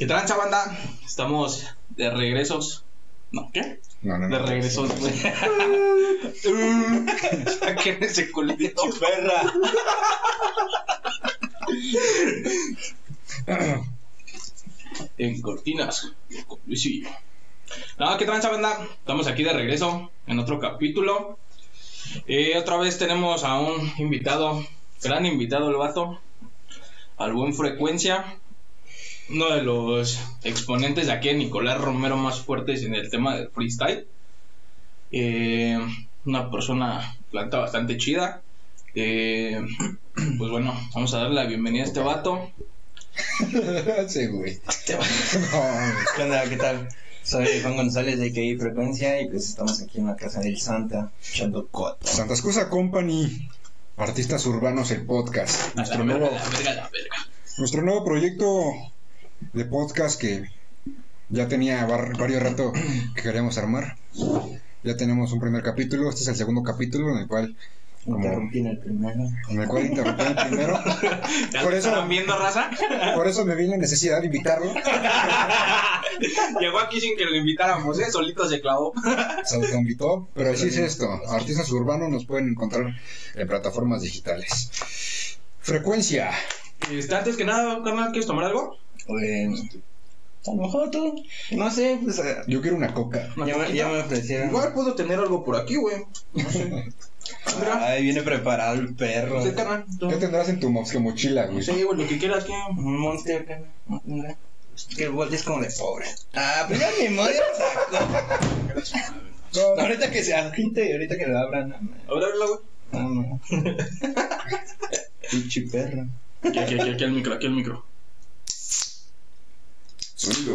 ¿Qué trancha, banda? Estamos de regresos. ¿No? ¿Qué? No, no, De no. regresos, güey. Saquen ese culito. perra. En cortinas. con Luisillo. No, ¿qué trancha, banda? Estamos aquí de regreso en otro capítulo. Eh, otra vez tenemos a un invitado, gran invitado el vato, al buen Frecuencia, uno de los exponentes de aquí de Nicolás Romero más fuertes en el tema del freestyle. Eh, una persona planta bastante chida. Eh, pues bueno, vamos a darle la bienvenida a este vato. sí, güey. Este vato. No, ¿Qué onda? ¿Qué tal? Soy Juan González de KI Frecuencia y pues estamos aquí en la casa del Santa echando coto. Santa Excusa Company, Artistas Urbanos, el podcast. A la Nuestro verga, nuevo, la verga, la verga. nuestro nuevo proyecto de podcast que ya tenía var- varios rato que queríamos armar. Ya tenemos un primer capítulo, este es el segundo capítulo en el cual, como, Interrumpí en el primero. en el cual interrumpí el primero. ¿Ya Por eso- están viendo, raza? Por eso me vi la necesidad de invitarlo. Llegó aquí sin que lo invitáramos, ¿eh? Solito se clavó. Se autoinvitó, pero así es esto. Artistas urbanos nos pueden encontrar en plataformas digitales. Frecuencia. Este, antes que nada, carnal, ¿quieres tomar algo? Pues, a lo mejor tú, no sé, pues eh, Yo quiero una coca. Una ya, me, coquita. ya me ofrecieron. Igual puedo tener algo por aquí, güey. No sé. Mira, Ay, viene preparado el perro. carnal. tú. ¿Qué tendrás en tu mox- mochila, güey? Sí, güey, lo que quieras, que. Un monster. Mira. Que el bote es como de pobre. Ah, pues ya mi lo. No, Ahorita que se agite y ahorita que lo abran. no, no. A ver, habla, güey. No, no. Pinche perro. Aquí, aquí, aquí, aquí el micro, aquí el micro.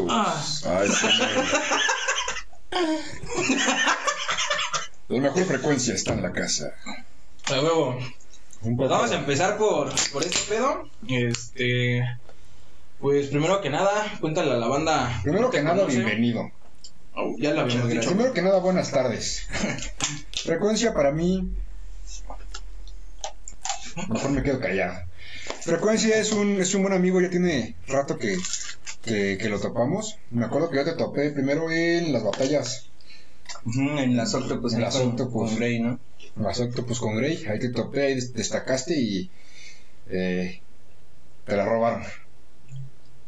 Ah. Ay, sí. La mejor frecuencia está en la casa. A huevo. Pues vamos a empezar por, por este pedo. Este. Pues primero que nada, cuéntale a la banda. Primero ¿te que nada, conoce? bienvenido. Oh, ya lo habíamos dicho. Primero que nada, buenas tardes. Frecuencia para mí. Mejor me quedo callado. Frecuencia es un, es un buen amigo, ya tiene rato que, que, que lo topamos. Me acuerdo que yo te topé primero en las batallas, en las Octopus, En las con- Octopus. Con Grey, ¿no? en las Octopus con Grey. Ahí te topé, ahí des- destacaste y eh, te la robaron.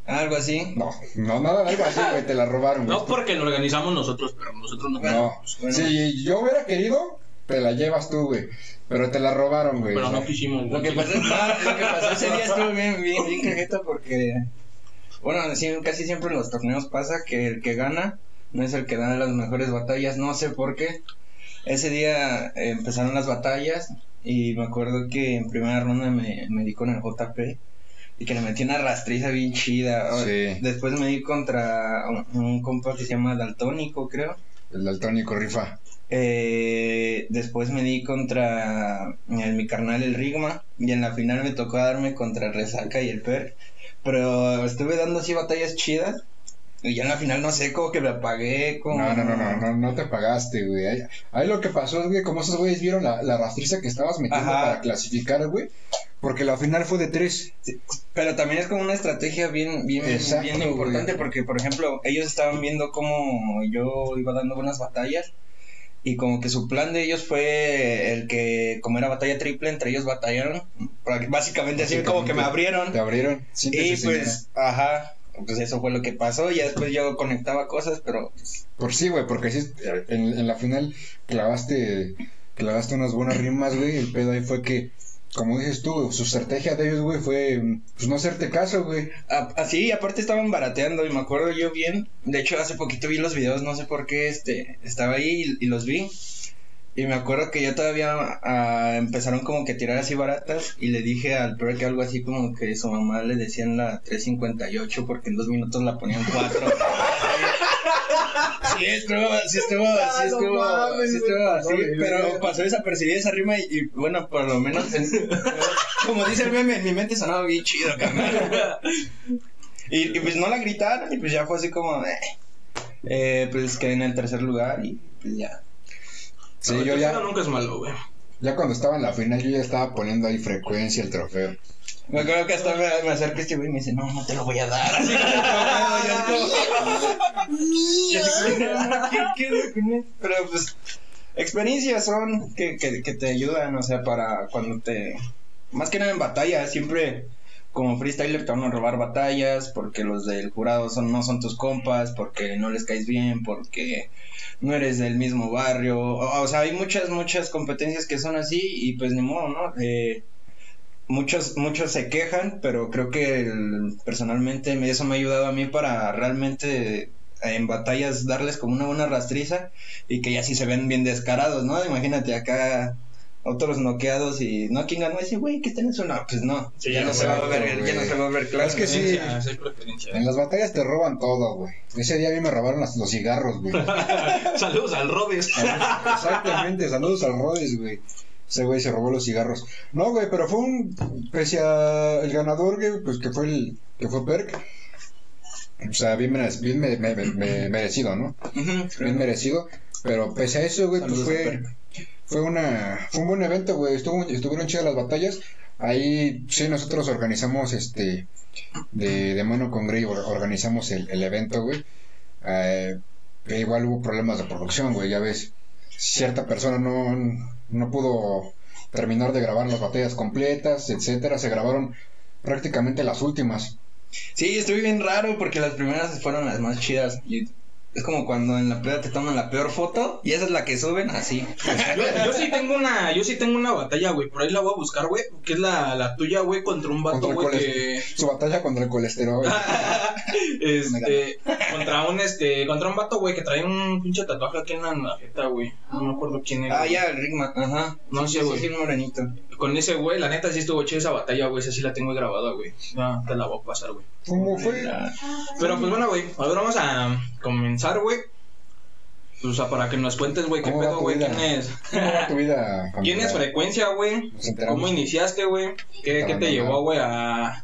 Algo así. No, no, nada, algo así, güey, te la robaron. güey. No porque lo organizamos nosotros, pero nosotros no. No, Bueno. si yo hubiera querido, te la llevas tú, güey. Pero te la robaron, güey. Pero no quisimos. Lo que pasó, no, lo que pasó ese día estuvo bien, bien, bien cajeta porque, bueno, casi siempre en los torneos pasa que el que gana no es el que da las mejores batallas, no sé por qué. Ese día eh, empezaron las batallas y me acuerdo que en primera ronda me, me di con el JP y que le metí una rastriza bien chida. Sí. Después me di contra un, un compa que se llama Daltónico, creo. El daltónico rifa. Eh, después me di contra el, mi carnal el Rigma y en la final me tocó darme contra el Resaca y el Per. Pero estuve dando así batallas chidas y ya en la final no sé, como que me apagué. Como... No, no, no, no, no, no te pagaste, güey. Ahí, ahí lo que pasó es, güey, como esos güeyes vieron la, la rastriza que estabas metiendo Ajá. para clasificar, güey. Porque la final fue de tres. Pero también es como una estrategia bien, bien, Exacto, bien importante güey. porque, por ejemplo, ellos estaban viendo cómo yo iba dando buenas batallas y como que su plan de ellos fue el que, como era batalla triple, entre ellos batallaron. Básicamente así como que me abrieron. Te abrieron. Y Síntesis, pues, ajá, pues eso fue lo que pasó. Y después yo conectaba cosas, pero Por sí, güey, porque sí, en, en la final clavaste, clavaste unas buenas rimas, güey. El pedo ahí fue que, como dices tú, su estrategia de ellos, güey, fue pues no hacerte caso, güey. a- así, aparte estaban barateando. Y me acuerdo yo bien. De hecho, hace poquito vi los videos, no sé por qué, este, estaba ahí y, y los vi. Y me acuerdo que ya todavía ah, empezaron como que a tirar así baratas. Y le dije al Perk algo así como que su mamá le decían la 358 porque en dos minutos la ponían 4. Sí, estuvo, sí estuvo, sí sí pero pasó desapercibida esa rima y, y, bueno, por lo menos, en- como dice el meme, en mi mente sonaba bien chido, carnal. Y, y pues no la gritaron y pues ya fue así como, eh, eh, pues quedé en el tercer lugar y pues ya. Sí, No, yo ya, nunca es malo, güey. ya cuando estaba en la final, yo ya estaba poniendo ahí frecuencia el trofeo. Me acuerdo que hasta me, me acerqué este güey y me dice, no, no te lo voy a dar. Así como, yo ¿Qué, qué es lo que no- Pero pues, experiencias son que, que, que te ayudan, o sea, para cuando te. Más que nada en batallas, siempre como freestyler te van a robar batallas porque los del jurado son, no son tus compas, porque no les caes bien, porque no eres del mismo barrio. O, o sea, hay muchas, muchas competencias que son así y pues ni modo, ¿no? Eh, muchos, muchos se quejan, pero creo que el- personalmente me- eso me ha ayudado a mí para realmente eh, en batallas darles como una buena rastriza y que ya sí se ven bien descarados, ¿no? Imagínate acá otros noqueados y no, ¿quién ganó ese güey? ¿Qué tenés una? Pues no, Sí, ya, ya no se va a ver, ya no se va a ver claro. Es que sí. En las batallas te roban todo, güey. Ese día a mí me robaron las- los cigarros, güey. Saludos al Robes. Exactamente, saludos al Rhodes, güey. Ese güey se robó los cigarros. No, güey, pero fue un. Pese a el ganador, güey, pues que fue el. que fue Perk. O sea, bien, bien me- me- me- merecido, ¿no? Bien merecido. Pero pese a eso, güey, pues fue. Fue una. Fue un buen evento, güey. Estuvo, estuvieron chidas las batallas. Ahí sí nosotros organizamos este. De, de mano con Grey or- organizamos el, el evento, güey. Eh, igual hubo problemas de producción, güey, ya ves. Cierta persona no, no pudo terminar de grabar las batallas completas, etcétera. Se grabaron prácticamente las últimas. Sí, estoy bien raro porque las primeras fueron las más chidas. Y es como cuando en la peda te toman la peor foto y esa es la que suben así. Yo, yo sí tengo una, yo sí tengo una batalla, güey. Por ahí la voy a buscar, güey. Que es la, la tuya, güey, contra un vato, güey, que. Su batalla contra el colesterol. Este, contra un este, contra un vato, güey, que trae un pinche tatuaje aquí en la, jeta, güey. No me acuerdo quién era. Ah, ya, el Rigma, ajá. No sé, Sí, güey. Sí, un morenito. Con ese güey, la neta sí estuvo chida esa batalla, güey. Esa sí la tengo grabada, güey. No, te la voy a pasar, güey. ¿Cómo fue? Pero pues bueno, güey. Ahora vamos a comenzar, güey. O sea, para que nos cuentes, güey, qué ¿Cómo va pedo, güey. ¿Quién es? ¿Cómo va tu vida? ¿Quién es frecuencia, güey? ¿Cómo iniciaste, güey? ¿Qué, qué te llevó, güey, a...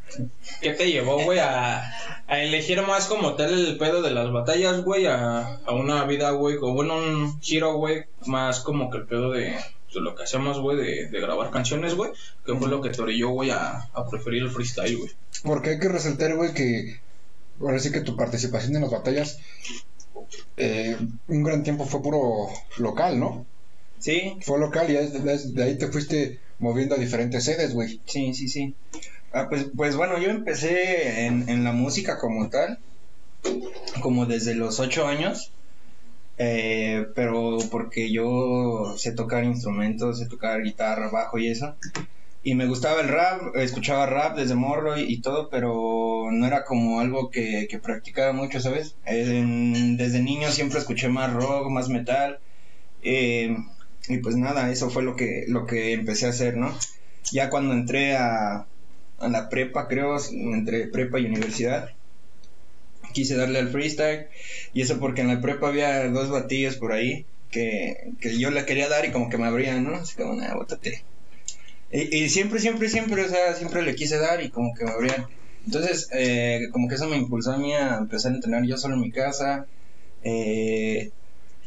¿Qué te llevó, güey, a... a elegir más como tal el pedo de las batallas, güey, a, a una vida, güey, o bueno, un giro, güey, más como que el pedo de lo que hacemos, güey, de, de grabar canciones, güey, que fue lo que te orilló, güey, a, a preferir el freestyle, güey. Porque hay que resaltar, güey, que ahora sí que tu participación en las batallas, eh, un gran tiempo fue puro local, ¿no? Sí, Fue local y de ahí te fuiste moviendo a diferentes sedes, güey. sí, sí, sí. Ah, pues, pues bueno, yo empecé en, en la música como tal, como desde los ocho años, eh, pero porque yo sé tocar instrumentos, sé tocar guitarra, bajo y eso. Y me gustaba el rap, escuchaba rap desde morro y, todo, pero no era como algo que, que practicaba mucho, ¿sabes? Desde niño siempre escuché más rock, más metal. eh, y pues nada, eso fue lo que, lo que empecé a hacer, ¿no? Ya cuando entré a, a la prepa, creo, entre prepa y universidad, quise darle al freestyle. Y eso porque en la prepa había dos batillos por ahí que, que yo le quería dar y como que me abrían, ¿no? Así como, nada, bótate. Y, y siempre, siempre, siempre, o sea, siempre le quise dar y como que me abrían. Entonces, eh, como que eso me impulsó a mí a empezar a entrenar yo solo en mi casa. Eh,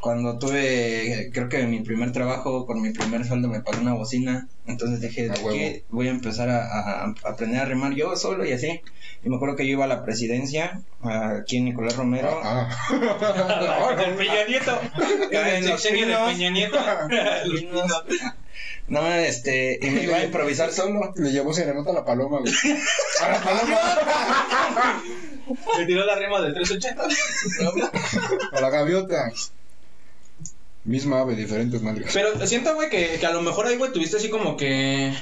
cuando tuve, creo que mi primer trabajo, con mi primer sueldo me pagó una bocina. Entonces dije, A ¿de qué voy a empezar a, aprender a remar yo solo y así? Y me acuerdo que yo iba a la presidencia, aquí en Nicolás Romero. Ah, El Peña Nieto. En El de. Peña Nieto. No, este, y me iba a improvisar solo. Le llevó serenata a la paloma, güey. A la paloma. Le tiró la rima del 380. A la gaviota. Misma ave, diferentes nalgas. Pero siento, güey, que, que a lo mejor ahí, güey, tuviste así como que.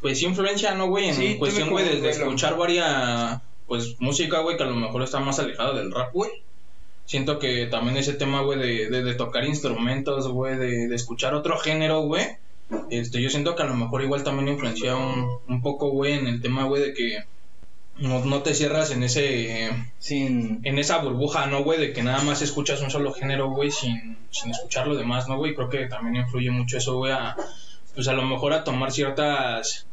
Pues sí, influencia, ¿no, güey? En Sí, cuestión, güey, de, escuchar varias. Pues música, güey, que a lo mejor está más alejada del rap, güey. Siento que también ese tema, güey, de, de, de tocar instrumentos, güey, de, de escuchar otro género, güey. Este, yo siento que a lo mejor igual también influencia un, un poco, güey, en el tema, güey, de que no, no te cierras en ese Sin. en esa burbuja, ¿no, güey? De que nada más escuchas un solo género, güey, sin, sin escuchar lo demás, ¿no, güey? Creo que también influye mucho eso, güey, a, pues a lo mejor a tomar ciertas,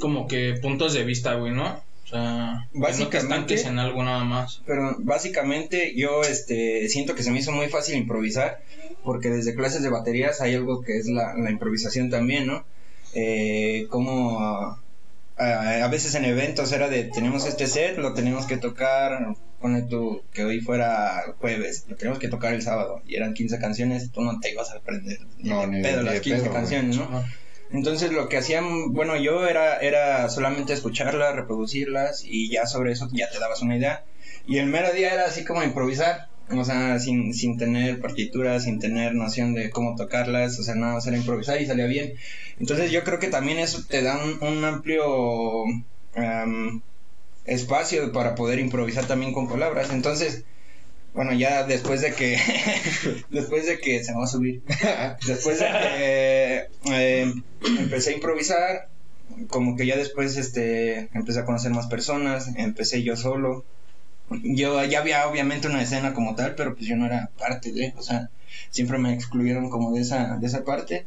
como que puntos de vista, güey, ¿no? O sea, no te en algo nada más. Pero básicamente yo este siento que se me hizo muy fácil improvisar porque desde clases de baterías hay algo que es la, la improvisación también, ¿no? Eh, como a, a veces en eventos era de tenemos este set, lo tenemos que tocar pone tú que hoy fuera jueves, lo tenemos que tocar el sábado y eran 15 canciones, tú no te ibas a aprender ni No, pedo las de 15 pedo, güey. canciones, ¿no? Entonces lo que hacían, bueno, yo era, era solamente escucharlas, reproducirlas y ya sobre eso ya te dabas una idea. Y el mero día era así como improvisar, o sea, sin, sin tener partituras, sin tener noción de cómo tocarlas, o sea, nada más era improvisar y salía bien. Entonces yo creo que también eso te da un, amplio am, espacio para poder improvisar también con palabras. Entonces, bueno, ya después de que, después de que se me va a subir, después de que eh, empecé a improvisar, como que ya después este empecé a conocer más personas, empecé yo solo. Yo ya había obviamente una escena como tal, pero pues yo no era parte de, o sea, siempre me excluyeron como de esa de esa parte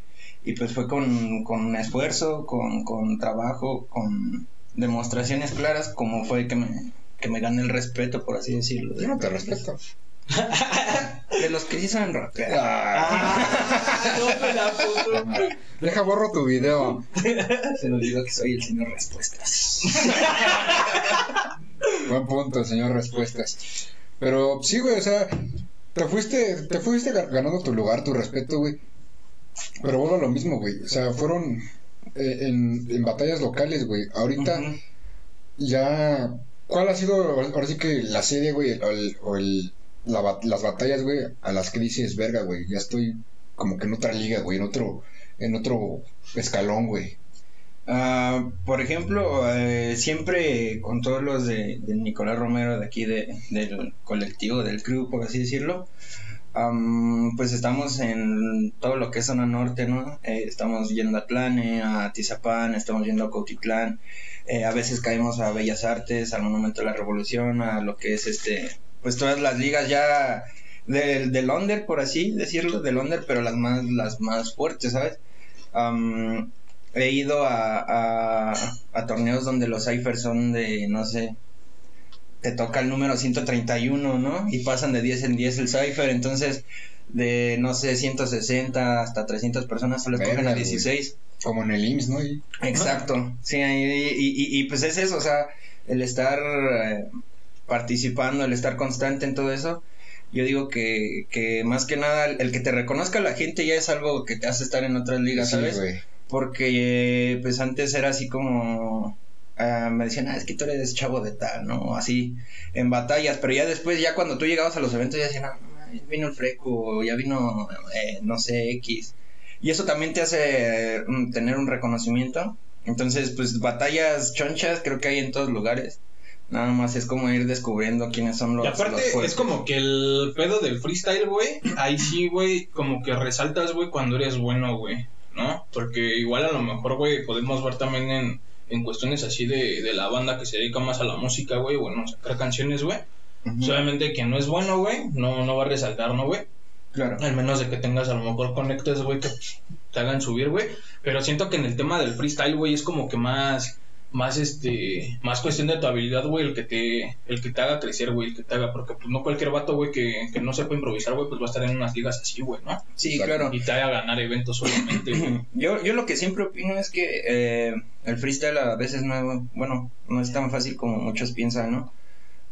y pues fue con, con esfuerzo, con, con trabajo, con demostraciones claras como fue que me que me gané el respeto, por así decirlo. Yo no te respeto. De los que sí saben rapear. Ah, no me la puso. deja borro tu video. Se lo digo que soy el señor respuestas. Buen punto, señor Respuestas. Pero sí, güey, o sea, te fuiste, te fuiste ga- ganando tu lugar, tu respeto, güey. Pero a lo mismo, güey. O sea, fueron eh, en, en batallas locales, güey. Ahorita ya. ¿Cuál ha sido ahora sí que la serie, güey? O, el, o el- la las batallas, güey, a las que dices, verga, güey. Ya estoy como que en otra liga, güey, en otro, en otro escalón, güey. Ah, por ejemplo, eh, siempre con todos los de, de Nicolás Romero de aquí de, del colectivo, del crew, por así decirlo, am, pues estamos en todo lo que es zona norte, ¿no? Eh, estamos yendo a Tlane, a Tizapán, estamos yendo a Cautitlán, eh, a veces caemos a Bellas Artes, al Monumento de la Revolución, a lo que es este, pues todas las ligas ya del, del under, por así decirlo, del under, pero las más, las más fuertes, ¿sabes? Am, he ido a, a, a torneos donde los ciphers son de, no sé, te toca el número 131, ¿no? Y pasan de 10 en 10 el cipher, entonces de, no sé, 160 hasta 300 personas solo escogen a güey. 16. Como en el IMSS, ¿no? Y- Exacto, sí, y, y, y- y, pues es eso, o sea, el estar eh, participando, el estar constante en todo eso, yo digo que, que más que nada el, el que te reconozca la gente ya es algo que te hace estar en otras ligas, Sí, ¿sabes? güey. Porque eh, pues antes era así como ah, me decían, ah, es que tú eres chavo de tal, ¿no? Así en batallas, pero ya después, ya cuando tú llegabas a los eventos, ya decían, ah, no, vino el freco, ya vino, eh, no sé, X. Y eso también te hace mm, tener un reconocimiento. Entonces, pues batallas chonchas creo que hay en todos lugares. Nada más es como ir descubriendo quiénes son los. Y aparte, los es como que el pedo del freestyle, güey, ahí sí, güey, como que resaltas, güey, cuando eres bueno, güey, ¿no? Porque igual a lo mejor, güey, podemos ver también en, en cuestiones así de, de la banda que se dedica más a la música, güey, bueno, sacar canciones, güey. Ujú, Pues, Obviamente quien no es bueno, güey, no, no va a resaltar, ¿no, güey? Claro. Al menos de que tengas a lo mejor conectes, güey, que te hagan subir, güey. Pero siento que en el tema del freestyle, güey, es como que más, más este, más cuestión de tu habilidad, güey, el que te, el que te haga crecer, güey, el que te haga, porque pues no cualquier vato, güey, que, que no sepa improvisar, güey, pues va a estar en unas ligas así, güey, ¿no? Sí, claro. Y te haga ganar eventos solamente, güey. Yo, yo lo que siempre opino es que eh, el freestyle a veces no, bueno, no es tan fácil como muchos piensan, ¿no?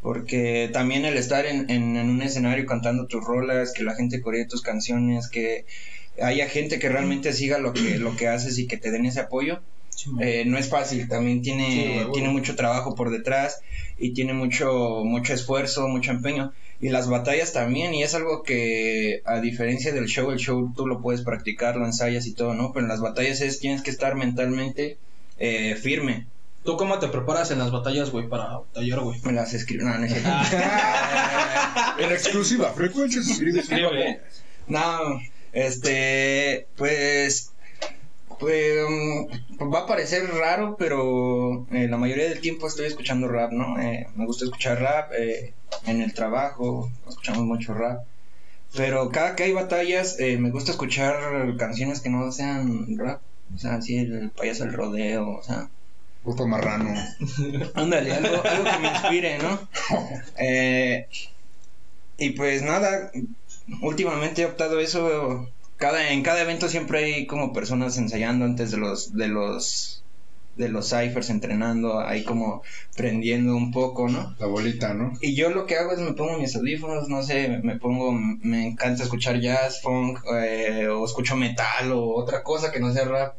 Porque también el estar en, en, en un escenario cantando tus rolas, que la gente coree tus canciones, que haya gente que realmente siga lo que, lo que haces y que te den ese apoyo, eh, no es fácil, también tiene, Sí, tiene mucho trabajo por detrás y tiene mucho, mucho esfuerzo, mucho empeño. Y las batallas también, y es algo que a diferencia del show, el show tú lo puedes practicar, lo ensayas y todo, ¿no? Pero en las batallas es tienes que estar mentalmente eh, firme. ¿Tú cómo te preparas en las batallas, güey, para batallar, güey? Me las escribo, no, no es cierto. En exclusiva. Escribe. No, este, pues, pues, mm, va a parecer raro, pero eh, la mayoría del tiempo estoy escuchando rap, ¿no? Eh, me gusta escuchar rap, eh, en el trabajo escuchamos mucho rap, pero cada que hay batallas eh, me gusta escuchar canciones que no sean rap, o sea, así el payaso del rodeo, o sea, Puto marrano. Ándale, algo, algo que me inspire, ¿no? Eh, y pues nada, últimamente he optado eso. Cada, en cada evento siempre hay como personas ensayando antes de los, de los de los ciphers entrenando, ahí como prendiendo un poco, ¿no? La bolita, ¿no? Y yo lo que hago es me pongo mis audífonos, no sé, me, pongo, me encanta escuchar jazz, funk, eh, o escucho metal o otra cosa que no sea rap.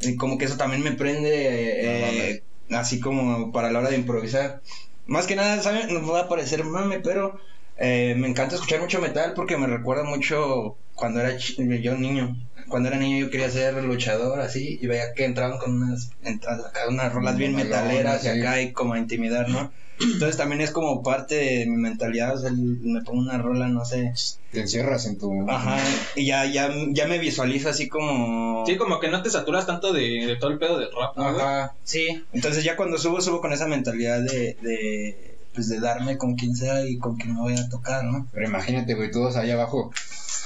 Y como que eso también me prende, eh, así como para la hora de improvisar. Más que nada, ¿saben? Nos va a parecer mame, pero eh, me encanta escuchar mucho metal porque me recuerda mucho cuando era yo niño. Cuando era niño yo quería ser luchador así y veía que entraban con unas, entradas acá, unas rolas bien metaleras y acá y como a intimidar, ¿no? Entonces también es como parte de mi mentalidad, o sea, el- me pongo una rola, no sé. Te encierras en tu... Ajá, y ya, ya, ya me visualizo así como... Sí, como que no te saturas tanto de, de todo el pedo del rap, ¿no? Ajá, sí. Entonces ya cuando subo, subo con esa mentalidad de, de, pues de darme con quien sea y con quien me voy a tocar, ¿no? Pero imagínate, güey, todos allá abajo,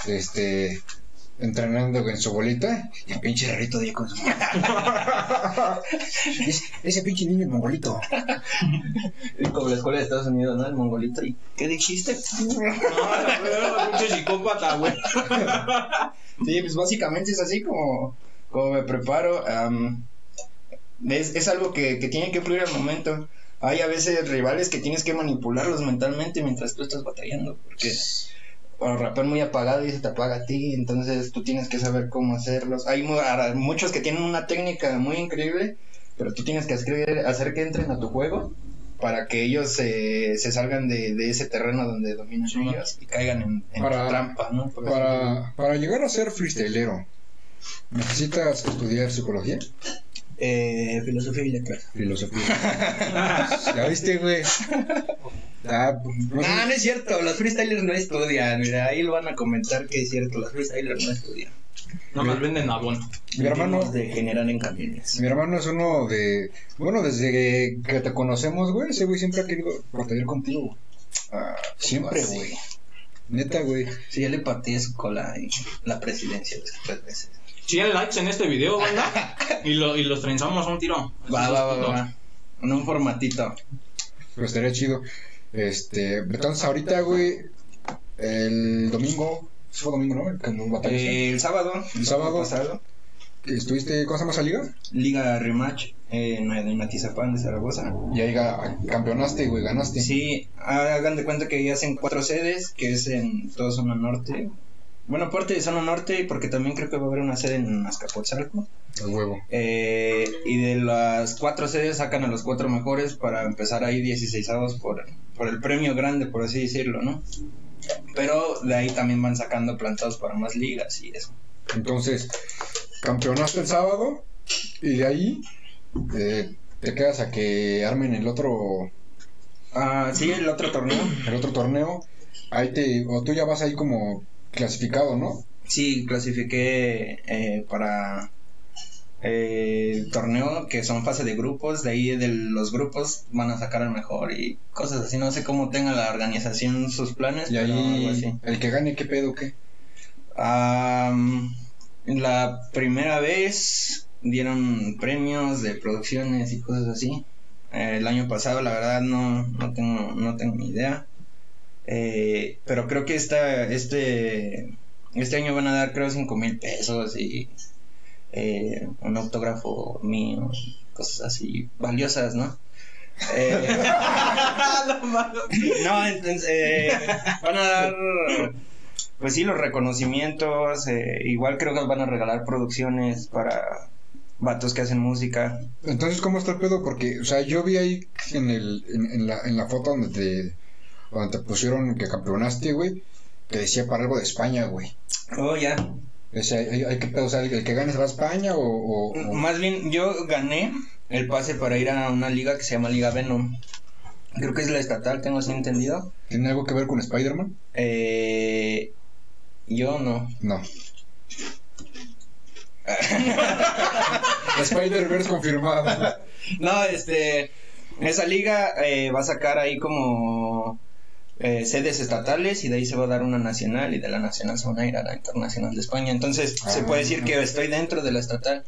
este, entrenando en su bolita, y el pinche rarito de ahí con su... ese, ese pinche niño es mongolito. Como la escuela de Estados Unidos, ¿no? El mongolito. ¿Y qué dijiste? No, pinche psicópata, güey. Sí, pues básicamente es así como, como me preparo. am, es, es algo que, que tiene que fluir al momento. Hay a veces rivales que tienes que manipularlos mentalmente mientras tú estás batallando, porque o rapean muy apagado y se te apaga a ti, entonces tú tienes que saber cómo hacerlos. Hay muchos que tienen una técnica muy increíble, pero tú tienes que hacer, hacer que entren a tu juego para que ellos se, se salgan de, de ese terreno donde dominan Sí. ellos y caigan en, en Para- tu trampa, ¿no? Para, para llegar a ser freestylero, ¿necesitas estudiar psicología? Eh, filosofía y letras. Filosofía. ¿Ya viste, güey? Ah, no sé. No, es cierto, los freestylers no estudian. Mira, ahí lo van a comentar que es cierto, los freestylers no estudian. No más venden abono. Mi hermano, de generar en camiones. mi hermano es uno de... Bueno, desde que te conocemos, güey, ese güey siempre ha querido batallar contigo. Ah, Siempre, así. güey. Neta, güey. Sí, ya le pateé su cola y la presidencia tres veces. 100 likes en este video, banda. Y, lo, y los trenzamos a un tiro. Va, va, va, va, va. En un formatito. Pues estaría chido. Este, entonces ahorita, güey, el domingo, ¿sí fue domingo, ¿no? El Eh, sábado. El sábado. pasado. ¿Estuviste, cómo se llama esa liga? Liga Rematch en, en Matizapán de Zaragoza. Y ahí campeonaste, güey, ganaste. Sí, hagan de cuenta que ya hacen cuatro sedes, que es en toda zona norte. Bueno, parte de zona norte, porque también creo que va a haber una sede en Azcapotzalco. El huevo. Eh, y de las cuatro sedes sacan a los cuatro mejores para empezar ahí 16 por, por el premio grande, por así decirlo, ¿no? Pero de ahí también van sacando plantados para más ligas y eso. Entonces, campeonaste el sábado y de ahí eh, te quedas a que armen el otro Ah, sí, el otro torneo. el otro torneo. Ahí te o tú ya vas ahí como clasificado, ¿no? Sí, clasifiqué eh, para eh, el torneo que son fase de grupos. De ahí de los grupos van a sacar al mejor y cosas así. No sé cómo tenga la organización sus planes, Y pero algo ahí así. el que gane qué pedo qué. Am, la primera vez dieron premios de producciones y cosas así. Eh, el año pasado, la verdad, no, no, tengo, no tengo ni idea. Eh, pero creo que esta, este, este año van a dar, creo, 5 mil pesos y eh, un autógrafo mío, cosas así valiosas, ¿no? Eh, no, entonces eh, van a dar, pues sí, los reconocimientos. eh, igual creo que van a regalar producciones para vatos que hacen música. Entonces, ¿cómo está el pedo? Porque, o sea, yo vi ahí en, el, en, en la, en la foto donde te, donde te pusieron que campeonaste, güey, que decía para algo de España, güey. Oh, ya. O sea, hay, hay que o sea, el, el que gane se va a España o... o- o- Más bien, yo gané el pase para ir a una liga que se llama Liga Venom. Creo que es la estatal, tengo así entendido. ¿Tiene algo que ver con Spider-Man? Eh, yo no. No. Spider-Verse confirmado. No, este, esa liga eh, va a sacar ahí como eh, sedes estatales y de ahí se va a dar una nacional y de la nacional se van a ir a la internacional de España. Entonces se Ah. puede decir que estoy dentro de la estatal.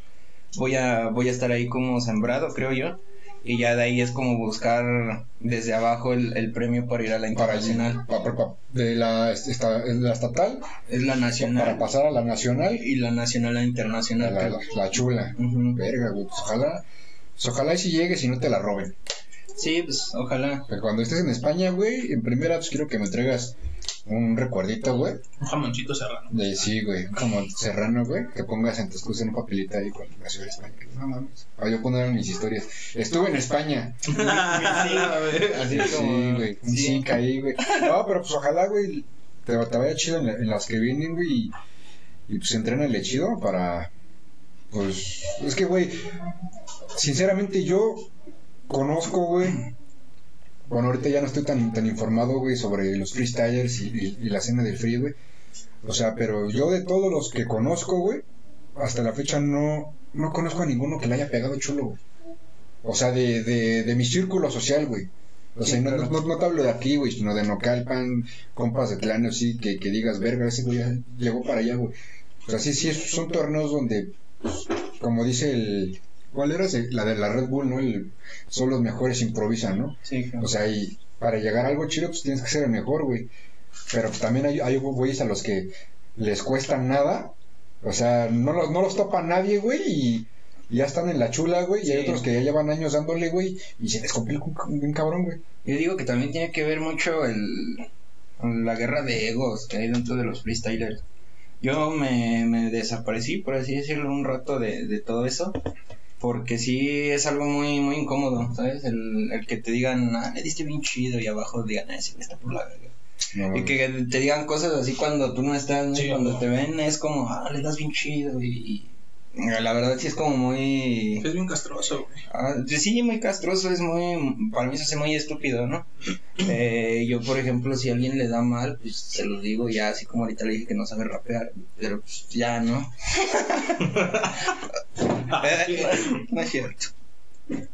Voy a, voy a estar ahí como sembrado, creo yo. Y ya de ahí es como buscar desde abajo el, el premio para ir a la Para internacional. de la, esta- la estatal Es la para nacional pasar a la nacional y la nacional a la internacional. la, chula. Verga, güey, pues ojalá Pues ojalá y si llegues y no te la roben. Sí, pues ojalá. Pero cuando estés en España, güey, en primera, pues quiero que me traigas un recuerdito, güey. Un jamoncito serrano. De sí, güey, como serrano, güey, que pongas en tu excusa en un papelito ahí con la ciudad de España. No mames. Ah, yo poner en mis historias. Estuve en España. Así Sí, güey. Un sí. sí, caí, güey. No, pero pues ojalá, güey, te, te vaya chido en, la- en las que vienen, güey. Y, y pues entrénale chido para. Pues. Es que, güey. Sinceramente, yo conozco, güey. Bueno, ahorita ya no estoy tan, tan informado, güey, sobre los freestylers y, y- y la escena del free, güey. O sea, pero yo de todos los que conozco, güey, hasta la fecha no, no conozco a ninguno que le haya pegado chulo, güey. O sea, de, de, de mi círculo social, güey. O sea, Sí, no, claro. no, no te hablo de aquí, güey, sino de Nocalpan, compas de Tlane, así, que, que digas, verga, ese güey ya llegó para allá, güey. O sea, sí, sí, son torneos donde, pues, como dice el... ¿Cuál era? ese? La de la Red Bull, ¿no? El, son los mejores improvisan, ¿no? Sí, claro. O sea, y para llegar a algo chido, pues tienes que ser el mejor, güey. Pero también hay, hay güeyes a los que les cuesta nada. O sea, no los, no los topa nadie, güey, y, ya están en la chula, güey. Y hay otros que ya llevan años dándole, güey, y se les complica un, un cabrón, güey. Yo digo que también tiene que ver mucho el, la guerra de egos que hay dentro de los freestylers. Yo me, me desaparecí, por así decirlo, un rato de, de todo eso. Porque sí es algo muy muy incómodo, ¿sabes? El, el que te digan, ah, le diste bien chido y abajo digan, ah, ese güey está por la verga. No, Y que te digan cosas así cuando tú no estás, ¿no? Sí, cuando no. te ven es como, ah, le das bien chido y, y la verdad sí es como muy... Es bien castroso, güey. Ah, sí, muy castroso, es muy, para mí se hace muy estúpido, ¿no? Eh, yo, por ejemplo, si a alguien le da mal, pues se lo digo ya, así como ahorita le dije que no sabe rapear, pero pues ya, ¿no? Eh, no es cierto.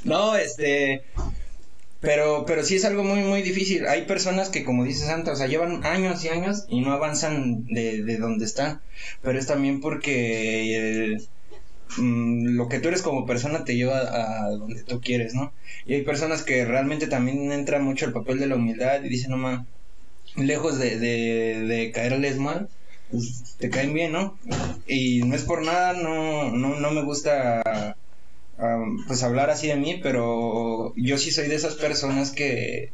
no, este... Pero, pero sí es algo muy, muy difícil. Hay personas que, como dice Santa, o sea, llevan años y años y no avanzan de, de donde están. Pero es también porque eh, mm, lo que tú eres como persona te lleva a donde tú quieres, ¿no? Y hay personas que realmente también entra mucho el papel de la humildad y dicen, no ma, lejos de, de, de caerles mal, pues te caen bien, ¿no? Y no es por nada, no, no, no me gusta um, pues hablar así de mí, pero yo sí soy de esas personas que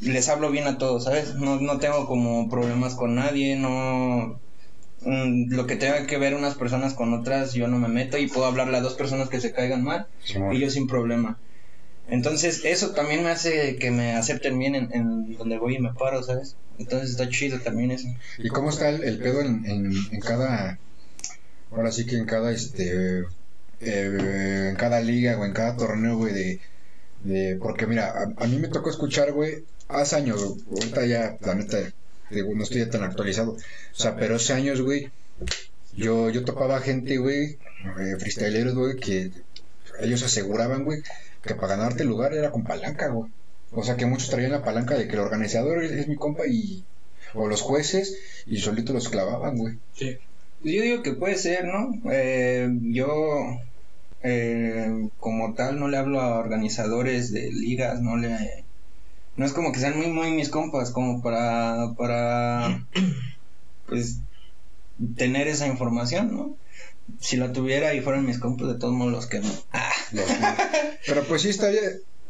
les hablo bien a todos, ¿sabes? No, no tengo como problemas con nadie, no... mm, Lo que tenga que ver unas personas con otras, yo no me meto y puedo hablarle a dos personas que se caigan mal y yo sin problema. Entonces, eso también me hace que me acepten bien en, en donde voy y me paro, ¿sabes? Entonces está chido también eso. ¿Y cómo está el, el pedo en, en, en cada... Ahora sí que en cada, este... eh, en cada liga o en cada torneo, güey, de... porque mira, a, a mí me tocó escuchar, güey, hace años, ahorita ya, la neta, no estoy tan actualizado. O sea, pero hace años, güey, yo, yo topaba gente, güey, eh, freestyleros, güey, que ellos aseguraban, güey, que para ganarte el lugar era con palanca, güey. O sea, que muchos traían la palanca de que el organizador es, es mi compa y... O los jueces y solito los clavaban, güey. Sí. Yo digo que puede ser, ¿no? Eh, yo, eh, como tal, no le hablo a organizadores de ligas, no le... No es como que sean muy, muy mis compas, como para, para, pues, tener esa información, ¿no? Si la tuviera y fueran mis compas, de todos modos los que no. Ah, Pero pues sí estaría...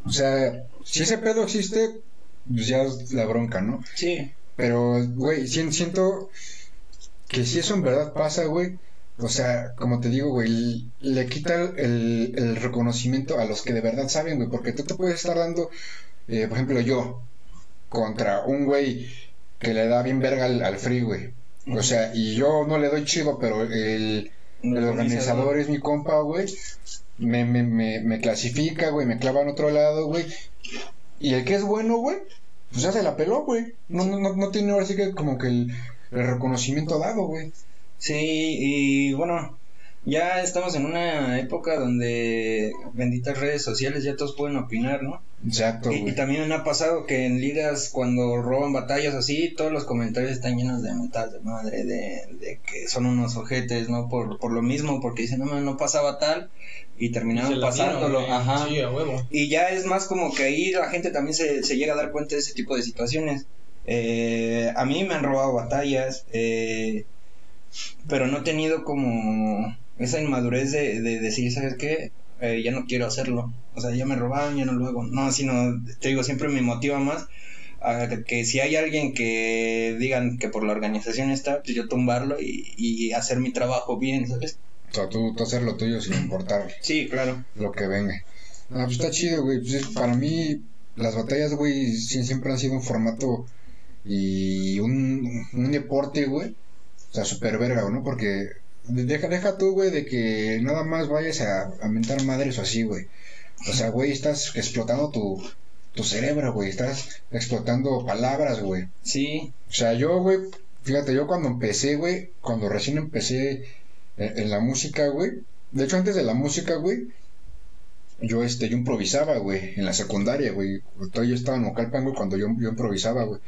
O sea, si ese pedo existe, pues ya es la bronca, ¿no? sí. Pero, güey, si- siento que si eso en verdad pasa, güey, o sea, como te digo, güey, le quita el, el reconocimiento a los que de verdad saben, güey, porque tú te puedes estar dando, eh, por ejemplo, yo, contra un güey que le da bien verga al, al free, güey. O sea, y yo no le doy chido, pero el, el organizador es mi compa, güey. Me, me, me, me clasifica, güey, me clava en otro lado, güey. Y el que es bueno, güey, pues ya se la peló, güey. No, no, no, no tiene ahora sí que como que el, el reconocimiento dado, güey. Sí, y bueno, ya estamos en una época donde benditas redes sociales ya todos pueden opinar, ¿no? Exacto, Y, también me ha pasado que en ligas cuando roban batallas así, todos los comentarios están llenos de mentas de madre, de, de que son unos ojetes, ¿no? Por, por lo mismo, porque dicen, no, no pasaba tal, y terminaron pasándolo, ajá. Sí, a huevo. Y ya es más como que ahí la gente también se, se llega a dar cuenta de ese tipo de situaciones. Eh, a mí me han robado batallas, eh, pero no he tenido como esa inmadurez de, de decir, ¿sabes qué? Eh, ya no quiero hacerlo. O sea, ya me robaron, ya no lo hago. No, sino, te digo, siempre me motiva más a que si hay alguien que digan que por la organización está, pues yo tumbarlo y, y hacer mi trabajo bien, ¿sabes? O sea, tú, tú hacer lo tuyo sin importar Sí, claro. lo que venga. Ah, pues está chido, güey. Pues es- para mí, las batallas, güey, siempre han sido un formato y un, un deporte, güey. O sea, súper verga, ¿no? Porque deja, deja tú, güey, de que nada más vayas a, a mentar madres o así, güey. O sea, güey, estás explotando tu, tu cerebro, güey. Estás explotando palabras, güey. Sí, O sea, yo, güey, fíjate, yo cuando empecé, güey, cuando recién empecé en, en la música, güey, de hecho antes de la música, güey, yo, este, yo improvisaba, güey, en la secundaria, güey. Yo estaba en Ocalpan, güey, cuando yo, yo improvisaba, güey.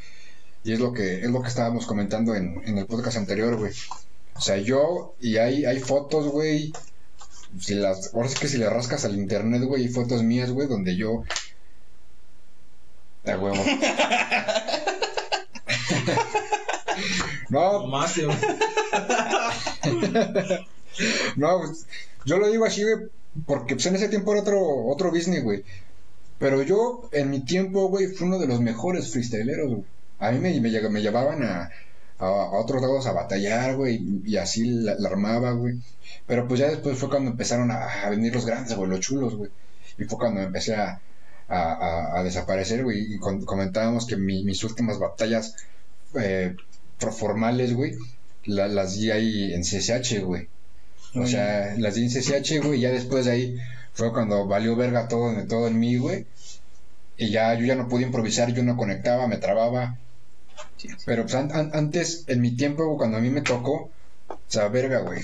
Y es lo que, es lo que estábamos comentando en, en el podcast anterior, güey. O sea, yo, y hay, hay fotos, güey, si las, ahora sí que si le rascas al internet, güey, hay fotos mías, güey, donde yo... A huevo. no, Más. No, pues, yo lo digo así, güey, porque pues, en ese tiempo era otro, otro business, güey. Pero yo, en mi tiempo, güey, fui uno de los mejores freestyleros, güey. A mí me, me, me llevaban a, a, a otros lados a batallar, güey, y, así la, la armaba, güey. Pero pues ya después fue cuando empezaron a, a venir los grandes, güey, los chulos, güey. Y fue cuando empecé a, a, desaparecer, güey. Y comentábamos que mi- mis últimas batallas eh, proformales, güey, la- las di ahí en CSH, güey. O sea, las di en CSH, güey, y ya después de ahí fue cuando valió verga todo, todo en mí, güey. Y ya yo ya no podía improvisar, yo no conectaba, me trababa. Sí. Pero pues an- an- antes, en mi tiempo, cuando a mí me tocó, o sea, verga, güey.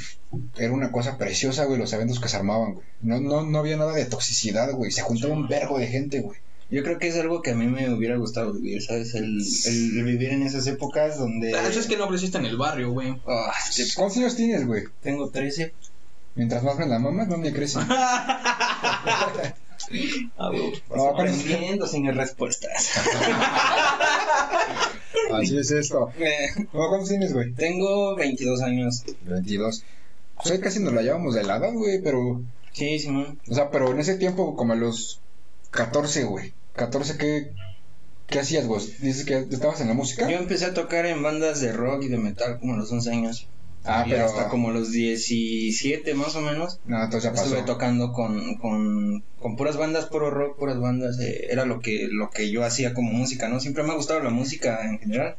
Era una cosa preciosa, güey, los eventos que se armaban, güey. No, no, no había nada de toxicidad, güey. Se juntaba un vergo de gente, güey. Yo creo que es algo que a mí me hubiera gustado vivir, ¿sabes? El, el vivir en esas épocas donde... Ah, Eso es que no creciste en el barrio, güey. Ah, ¿Cuántos años tienes, güey? tengo 13. Mientras más me la mamas, más me crece. Ah, güey. No, ¿cuántos- Aprendiendo sin respuestas. Así es esto. Eh, ¿Cuántos tienes, güey? tengo 22 años. 22. Pues ahí casi nos la llevamos de la edad, güey, pero... Sí, Simón. O sea, pero en ese tiempo, como a los 14, güey. 14, ¿qué, qué hacías, güey? Dices que estabas en la música. Yo empecé a tocar en bandas de rock y de metal como a los 11 años. Ah, pero... hasta como los 17 más o menos. No, entonces ya pasó. Estuve tocando con, con, con puras bandas, puro rock, puras bandas. eh, era lo que, lo que yo hacía como música, ¿no? Siempre me ha gustado la música en general.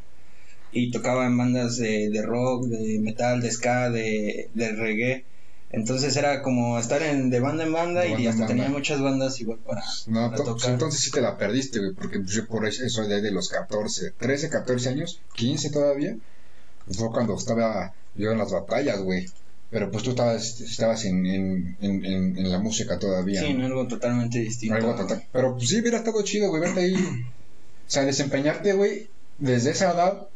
Y tocaba en bandas de, de rock, de metal, de ska, de, de reggae. Entonces era como estar en, de banda en banda De y banda hasta banda. tenía muchas bandas igual para, No, para pues entonces sí te la perdiste, güey, porque pues, yo por eso de, de los 14, 13, 14 años, 15 todavía, fue cuando estaba yo en las batallas, güey. Pero pues tú estabas, estabas en, en, en, la música todavía. Sí, ¿no? en algo totalmente distinto. Algo total. Pero pues, sí hubiera estado chido, güey, verte ahí. O sea, desempeñarte, güey, desde esa edad,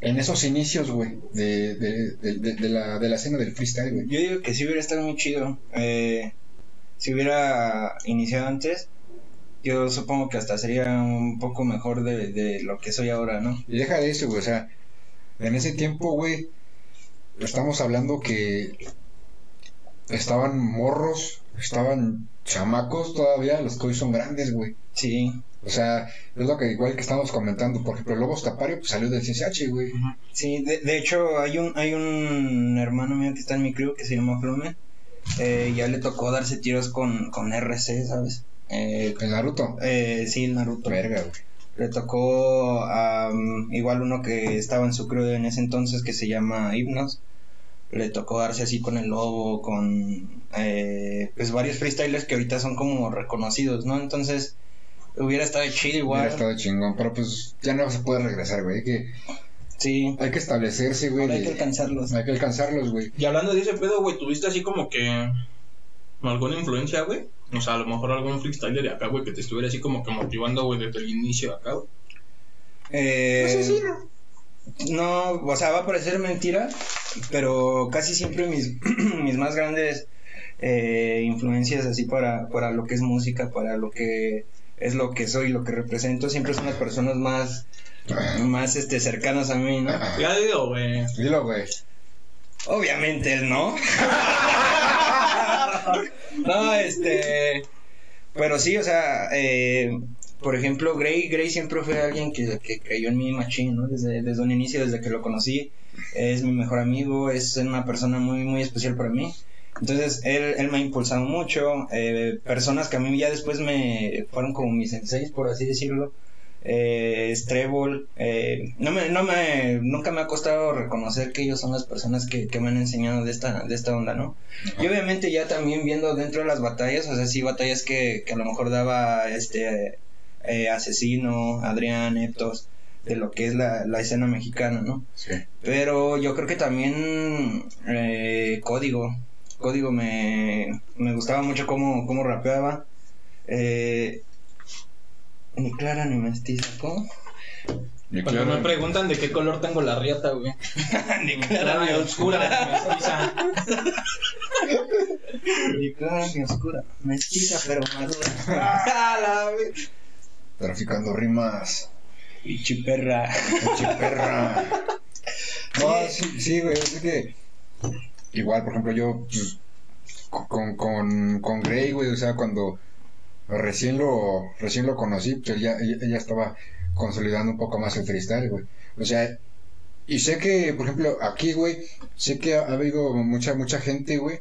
en esos inicios, güey, de, de, de, de- de la, de la escena del freestyle, güey. Yo digo que sí hubiera estado muy chido. Eh, si hubiera iniciado antes, yo supongo que hasta sería un poco mejor de, de lo que soy ahora, ¿no? Y deja de eso, güey, o sea, en ese tiempo, güey, estamos hablando que estaban morros, estaban chamacos todavía, los que hoy son grandes, güey. Sí, O sea, es lo que igual que estamos comentando, por ejemplo, Lobos Tapario pues, salió del CCH, güey. sí. De, de hecho, hay un, hay un hermano mío que está en mi crew que se llama Flume. Eh, ya le tocó darse tiros con, con RC, ¿sabes? Eh, El Naruto. eh, sí, el Naruto. Verga, güey. Le tocó a igual uno que estaba en su crew en ese entonces que se llama Hipnos. Le tocó darse así con el lobo, con eh, pues varios freestylers que ahorita son como reconocidos, ¿no? Entonces hubiera estado chido igual. Hubiera estado chingón, pero pues ya no se puede regresar, güey. Hay que, Sí, hay que establecerse, güey. ahora hay que alcanzarlos. hay que alcanzarlos, güey. Y hablando de ese pedo, güey, ¿tuviste así como que alguna influencia, güey? O sea, a lo mejor algún freestyler de acá, güey, que te estuviera así como que motivando, güey, desde el inicio de acá, güey. Eh, no, o sea, va a parecer mentira, pero casi siempre mis, mis más grandes eh, influencias así para, para lo que es música, para lo que es lo que soy, lo que represento, siempre son las personas más, más este, cercanas a mí, ¿no? Ya digo, güey. Dilo, güey. Obviamente él no. no, este. Pero sí, o sea, eh, por ejemplo, Gray, Gray siempre fue alguien que, que creyó en mí machín, ¿no? Desde, desde un inicio, desde que lo conocí. Es mi mejor amigo, es una persona muy, muy especial para mí. Entonces, él, él me ha impulsado mucho. Eh, personas que a mí ya después me fueron como mis senseis, por así decirlo. Eh, Strebol, eh, no me, no me, nunca me ha costado reconocer que ellos son las personas que, que me han enseñado de esta, de esta onda, ¿no? Y obviamente ya también viendo dentro de las batallas, o sea, sí, batallas que, que a lo mejor daba este eh, Asesino, Adrián, Eptos, de lo que es la, la escena mexicana, ¿no? Sí. Pero yo creo que también eh, Código. Código me, me gustaba mucho cómo, cómo rapeaba. Eh, ni clara ni mestiza, ¿cómo? Y Cuando claro, me preguntan de qué color tengo la riata, güey. ni Clara y oscura, mestiza. ni clara ni oscura. Mestiza pero madura. ¡Ah, la ve- traficando rimas. Pichi perra. Pinche perra. No, sí, sí, güey, es que igual, por ejemplo, yo pues, con, con, con Grey, güey, o sea, cuando recién lo, recién lo conocí, pues ella, ella, estaba consolidando un poco más el freestyle, güey. O sea, y sé que, por ejemplo, aquí, güey, sé que ha, ha habido mucha, mucha gente, güey,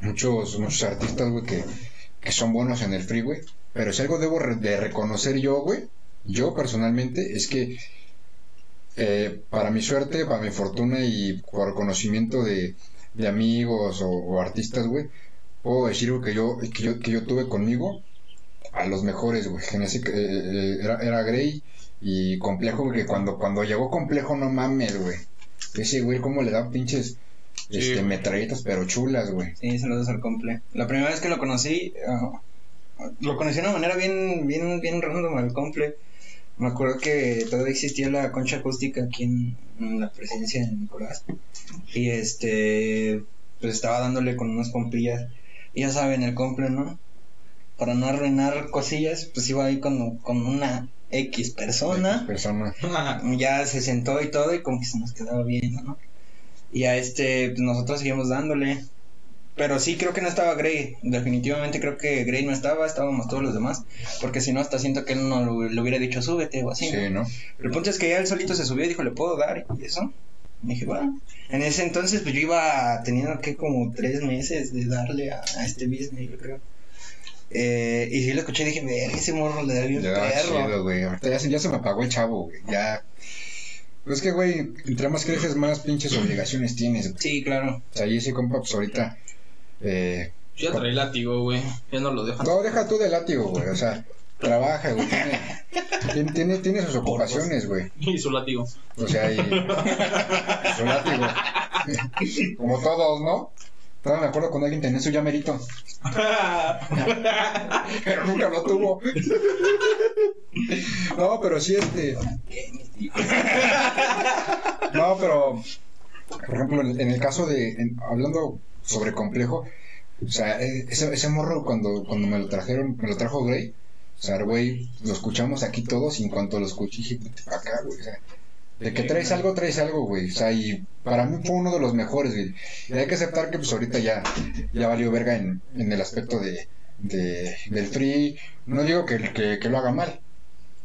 muchos, muchos artistas, güey, que, que son buenos en el free, güey. Pero si algo debo de reconocer yo, güey, yo personalmente, es que eh, para mi suerte, para mi fortuna y por conocimiento de, de amigos o, o artistas, güey, puedo decir güey, que yo, que yo, que yo tuve conmigo a los mejores, güey. En ese, eh, eh, era, era Grey y Complejo, güey, que cuando, cuando llegó Complejo, no mames, güey. Ese güey, cómo le da pinches Sí, este, metralletas, pero chulas, güey. Sí, saludos al comple. La primera vez que lo conocí, ah, lo conocí de una manera bien, bien, bien random al comple. Me acuerdo que todavía existía la concha acústica aquí en, en la presidencia de Nicolás. Y este, pues estaba dándole con unas compillas. Ya saben, el comple, ¿no? Para no arruinar cosillas, pues iba ahí con, con una X persona Persona. ya se sentó y todo y como que se nos quedaba viendo, ¿no? Y a este, pues nosotros seguimos dándole. Pero sí creo que no estaba Gray. Definitivamente creo que Gray no estaba, estábamos todos los demás. Porque si no, hasta siento que él no lo- le hubiera dicho súbete o así. Sí, ¿no? ¿no? Pero el punto es que ya él solito se subió y dijo, ¿le puedo dar? Y eso. Y dije, bueno. En ese entonces, pues yo iba teniendo que como tres meses de darle a, a este business, yo creo. Eh, y sí lo escuché y dije, ver, ese morro le da bien Ya, perro. chido, güey. Ahorita ya se, ya se me apagó el chavo, güey. Ya. Pues es que, güey, entre más creces, más pinches obligaciones tienes, güey. Sí, claro. O sea, y ese compa, pues ahorita. Eh, Yo ya traí látigo, güey. Ya no lo dejan. no, deja tú de látigo, güey. O sea, trabaja, güey. Tiene, tiene, tiene, sus ocupaciones, güey. Y su látigo. O sea, y. Su látigo. Como todos, ¿no? Todavía me acuerdo cuando alguien tenía su llamerito. Pero nunca lo tuvo. No, pero sí, este. No, pero. Por ejemplo, en el caso de. en- hablando sobre complejo. O sea, eh, ese, ese morro cuando, cuando me lo trajeron, me lo trajo Grey. O sea, güey, lo escuchamos aquí todos y en cuanto lo escuché dije, "Vete pa' acá, güey. O sea, de que traes algo, traes algo, güey. O sea, y para mí fue uno de los mejores, güey. Y hay que aceptar que pues ahorita ya, ya valió verga en, en el aspecto de, de, del free. No digo que, que, que lo haga mal.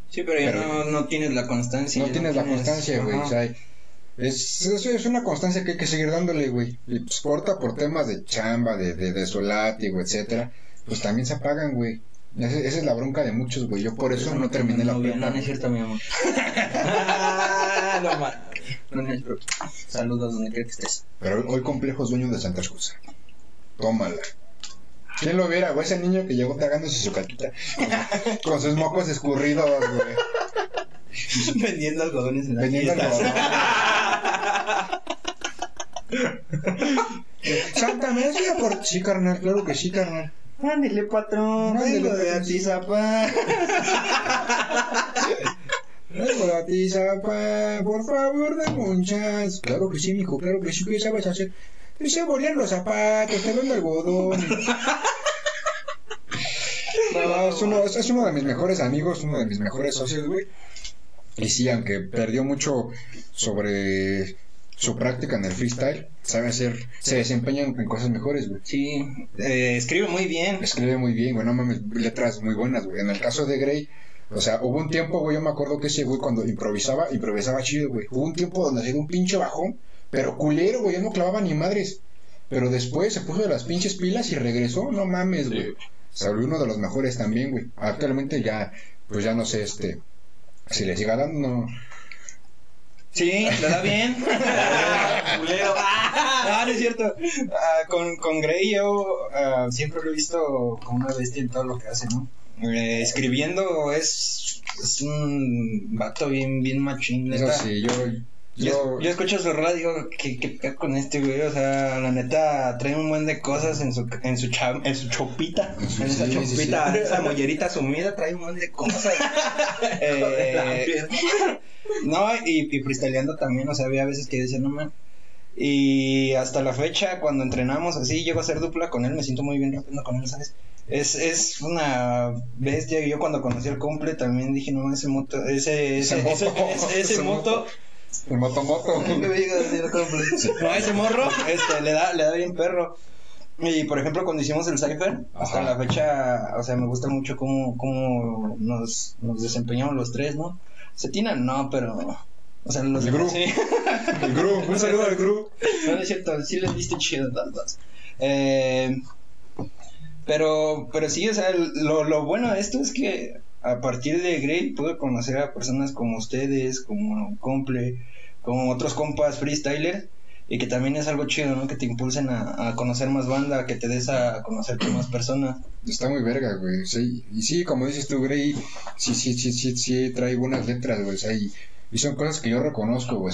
Sí, pero ya no, no tienes la constancia. no tienes la constancia, güey. O sea, es, es, es una constancia que hay que seguir dándole, güey. Y pues porta por temas de chamba, de, de, de su látigo, etcétera, pues también se apagan, güey. Esa, esa es la bronca de muchos, güey. Yo por eso no terminé la novia. No, no es cierto, mi amor. no, ma- no, no es cierto. Saludos donde quiera que estés. Pero hoy complejo es dueño de Santa Cruz. Tómala. ¿Quién lo viera, güey? Ese niño que llegó tragándose su caquita con, sus mocos escurridos, güey. Vendiendo algodones en la Vendiendo algodón. Santa Mesa por... Sí, carnal, claro que sí, carnal. Ándele, patrón. Vengo de. Atizapán. Vengo a ti, zapa, por favor, dame un chance. Claro que sí, mijo, claro que sí, ¿qué sabes hacer? Te sé bolear los zapatos, te vendo algodón. No, es, uno, es, es uno de mis mejores amigos, uno de mis mejores socios, güey. Y sí, aunque perdió mucho sobre su práctica en el freestyle, sabe hacer, se desempeña en cosas mejores, güey. Sí, eh, escribe muy bien. Escribe muy bien, güey, no mames, letras muy buenas, güey. En el caso de Grey, o sea, hubo un tiempo, güey, yo me acuerdo que ese güey cuando improvisaba, improvisaba chido, güey. Hubo un tiempo donde hacía un pinche bajón, pero culero, güey, ya no clavaba ni madres. Pero después se puso de las pinches pilas y regresó, no mames, Sí. güey. Se volvió uno de los mejores también, güey. Actualmente ya, pues ya no sé, este, si le siga dando, no. Sí, le da bien. No, no es cierto. Ah, con, con Grey yo ah, siempre lo he visto como una bestia en todo lo que hace, ¿no? Eh, escribiendo es, es un vato bien, bien machín, Eso sí, yo, Yo, yo, escucho su radio y digo, ¿qué, qué pedo con este güey? O sea, la neta trae un buen de cosas en su, en su, cha- en su chopita. En esa Sí, sí, sí. chopita, esa mollerita sumida, trae un buen de cosas. Eh, no, y, y freestyleando también, o sea, había veces que decía, no man. Y hasta la fecha, cuando entrenamos así, llego a hacer dupla con él, me siento muy bien rapeando con él, ¿sabes? Es, es una bestia. Yo cuando conocí al cumple también dije, no, ese moto, ese, ese- ese ese moto, el moto moto. no me ese morro, este, le da, le da bien perro. Y por ejemplo, cuando hicimos el Cypher, hasta la fecha, o sea, me gusta mucho cómo, cómo nos, nos desempeñamos los tres, ¿no? Cetina no, pero. O sea, los El Gru. sí. El Gru, un saludo al Gru. No, no es cierto, sí les diste chido las dos. Eh, pero, pero sí, o sea, lo, lo bueno de esto es que a partir de Grey pude conocer a personas como ustedes, como Comple, como otros compas freestyler, y que también es algo chido, ¿no? Que te impulsen a, a conocer más banda, que te des a conocer con más personas. Está muy verga, güey. Sí, y sí, como dices tú, Grey, sí, sí, sí, sí, sí, trae buenas letras, güey. Y, y son cosas que yo reconozco, güey.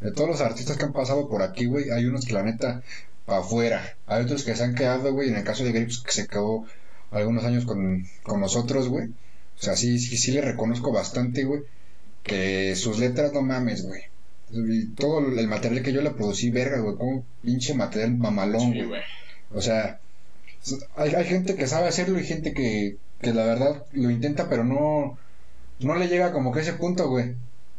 De todos los artistas que han pasado por aquí, güey, hay unos que la neta, para afuera. Hay otros que se han quedado, güey. En el caso de Grey, pues, que se quedó algunos años con, con nosotros, güey. O sea, sí, sí, sí le reconozco bastante, güey. Que sus letras, no mames, güey. Y todo el material que yo le producí, verga, güey. Como pinche material mamalón, Sí, güey. O sea, hay, hay gente que sabe hacerlo y gente que, que la verdad lo intenta, pero no, no le llega como que a ese punto, güey.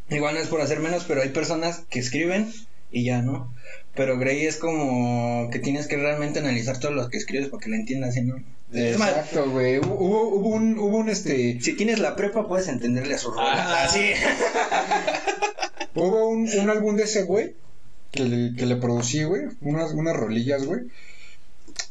Igual no es por hacer menos, pero hay personas que escriben y ya, ¿no? Pero Grey es como que tienes que realmente analizar todo lo que escribes para que lo entiendas, ¿sí, ¿no? Es más, Exacto, güey. Hubo, hubo, un, hubo un, este, si tienes la prepa puedes entenderle a su rol. Ah. Así. hubo un, un álbum de ese, güey, que le, que le producí, güey, unas, unas rolillas, güey,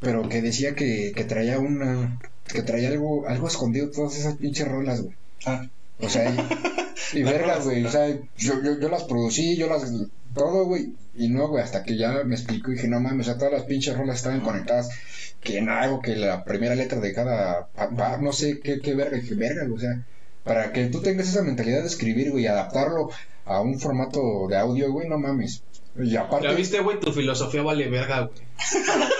pero que decía que, que traía una, que traía algo, algo escondido, todas esas pinches rolas, güey. Ah, O sea, y, y vergas, güey. O sea, yo, yo, yo las producí, yo las. Todo, güey. Y no, güey, hasta que ya me explicó y dije, no mames, o sea, todas las pinches rolas estaban conectadas. Que en algo, que la primera letra de cada. no sé qué, qué verga, qué verga, güey, o sea. Para que tú tengas esa mentalidad de escribir, güey, y adaptarlo a un formato de audio, güey, no mames. Y aparte. Ya viste, güey, tu filosofía vale verga, güey.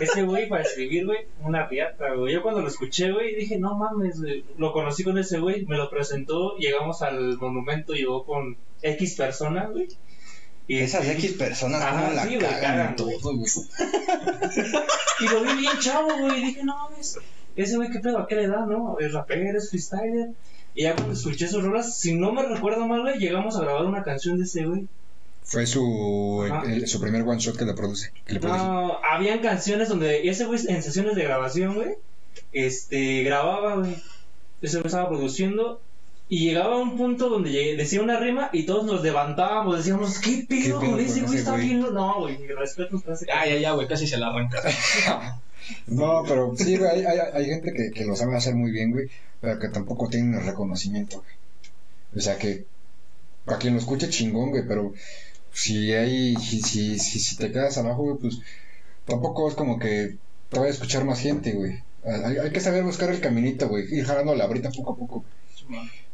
Ese güey para escribir, güey, una riata, güey. Yo cuando lo escuché, güey, dije, no mames, güey. Lo conocí con ese güey, me lo presentó, llegamos al monumento, llegó con X personas, güey. Y, esas X personas, Ajá, como la sí, cagan cagan, todo, güey. y lo vi bien chavo, güey. y Dije, no mames, ese güey, ¿qué pedo? ¿A qué le da, no? Es rapero, es freestyler. Y ya cuando escuché sus rolas, si no me recuerdo mal, güey, llegamos a grabar una canción de ese güey. Fue su, el- su primer one shot que le produce. Que le produce. No, habían canciones donde ese güey en sesiones de grabación, güey, este, grababa, güey. Ese güey estaba produciendo y llegaba a un punto donde llegué- decía una rima y todos nos levantábamos, decíamos, ¿qué pedo pedo con ese güey? Está güey?" bien. lo-". No, güey, respeto ese Ya, ya, güey, casi se la arranca. No, pero sí, güey, hay, hay, hay gente que, que lo sabe hacer muy bien, güey, pero que tampoco tiene el reconocimiento, güey. O sea que, para quien lo escuche chingón, güey, pero si hay, si, si, si, si te quedas abajo, güey, pues tampoco es como que te vaya a escuchar más gente, güey. Hay, hay que saber buscar el caminito, güey, ir jalando la brita poco a poco.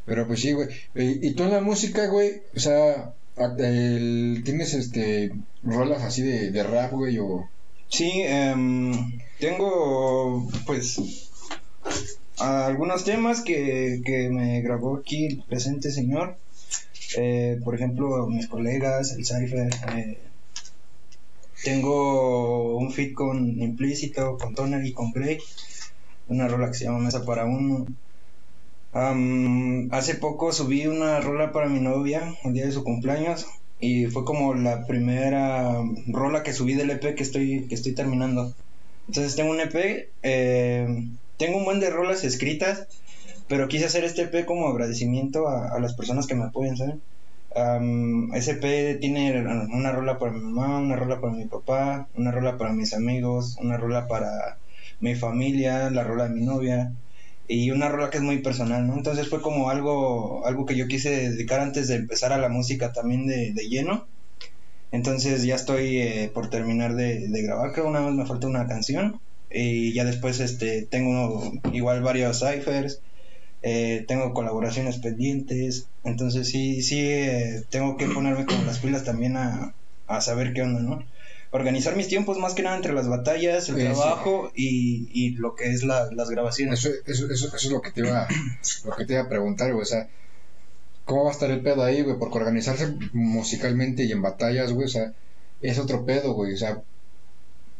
Pero pues sí, güey. Y, y tú en la música, güey, o sea, el- tienes este rolas así de, de rap, güey, o... Sí, em, tengo pues algunos temas que, que me grabó aquí el presente señor. Eh, por ejemplo, mis colegas, el Cypher. eh, tengo un feat con Implícito, con Toner y con Grey. Una rola que se llama Mesa para Uno. Am, hace poco subí una rola para mi novia, el día de su cumpleaños. y fue como la primera rola que subí del EP que estoy, que estoy terminando. Entonces tengo un EP, eh, tengo un buen de rolas escritas, pero quise hacer este EP como agradecimiento a, las personas que me apoyan, ¿saben? Am, ese EP tiene una rola para mi mamá, una rola para mi papá, una rola para mis amigos, una rola para mi familia, la rola de mi novia y una rola que es muy personal, ¿no? Entonces fue como algo, algo que yo quise dedicar antes de empezar a la música también de, de lleno. Entonces ya estoy eh, por terminar de, de grabar, creo una vez me falta una canción y ya después este tengo igual varios ciphers, eh, tengo colaboraciones pendientes, entonces sí, sí eh, tengo que ponerme como las pilas también a, a saber qué onda, ¿no? Organizar mis tiempos más que nada entre las batallas, el Sí, sí. trabajo y, y lo que es la- las grabaciones. Eso, eso, eso, eso es lo que te iba, lo que te iba a preguntar, güey. O sea, ¿cómo va a estar el pedo ahí, güey? Porque organizarse musicalmente y en batallas, güey, o sea, es otro pedo, güey. O sea,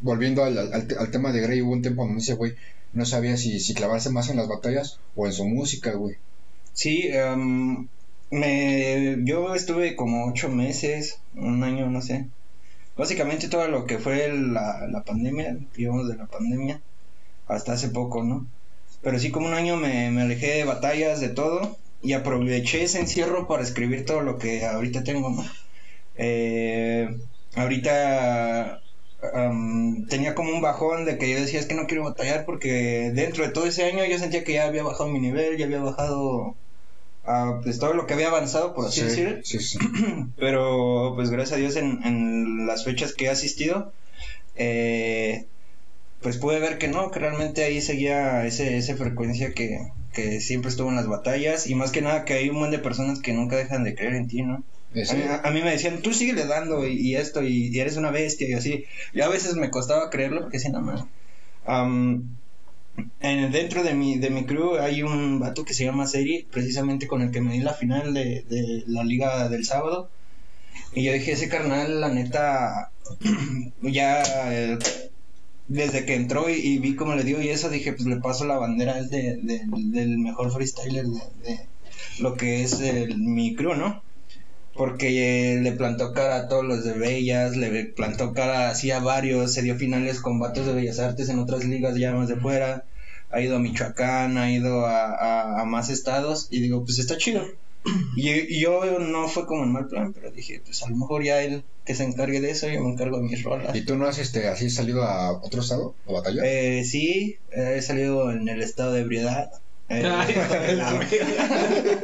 volviendo al, al, al tema de Grey, hubo un tiempo donde dice, güey, no sabía si, si clavarse más en las batallas o en su música, güey. Sí, em, me, yo estuve como ocho meses, un año, no sé. Básicamente todo lo que fue la, la pandemia, digamos de la pandemia, hasta hace poco, ¿no? Pero sí como un año me, me alejé de batallas, de todo, y aproveché ese encierro para escribir todo lo que ahorita tengo, ¿no? Eh, ahorita am, tenía como un bajón de que yo decía es que no quiero batallar porque dentro de todo ese año yo sentía que ya había bajado mi nivel, ya había bajado ah, pues todo lo que había avanzado, por así sí, decirlo. sí, sí. Pero pues gracias a Dios en, en las fechas que he asistido, eh, pues pude ver que no, que realmente ahí seguía ese, esa frecuencia que, que siempre estuvo en las batallas y más que nada que hay un montón de personas que nunca dejan de creer en ti, ¿no? A mí, a mí me decían, tú síguele dando y, y esto, y, y eres una bestia y así. Y a veces me costaba creerlo porque decía, no, man. Am, en, dentro de mi, de mi crew hay un vato que se llama Seri, precisamente con el que me di la final de, de la liga del sábado. Y yo dije, ese carnal, la neta, ya eh, desde que entró y, vi cómo le dio y eso, dije, pues le paso la bandera de, de- del mejor freestyler de, lo que es mi crew, ¿no? Porque eh, le plantó cara a todos los de Bellas, le plantó cara así a varios, se dio finales con vatos de Bellas Artes en otras ligas ya más de fuera, ha ido a Michoacán, ha ido a, a- a más estados y digo, pues está chido. Y, y yo no fue como en mal plan, pero dije, pues a lo mejor ya él que se encargue de eso, yo me encargo de mis rolas. ¿Y tú no has este, así salido a otro estado a batallar? Eh, sí, he salido en el estado de ebriedad. Eh,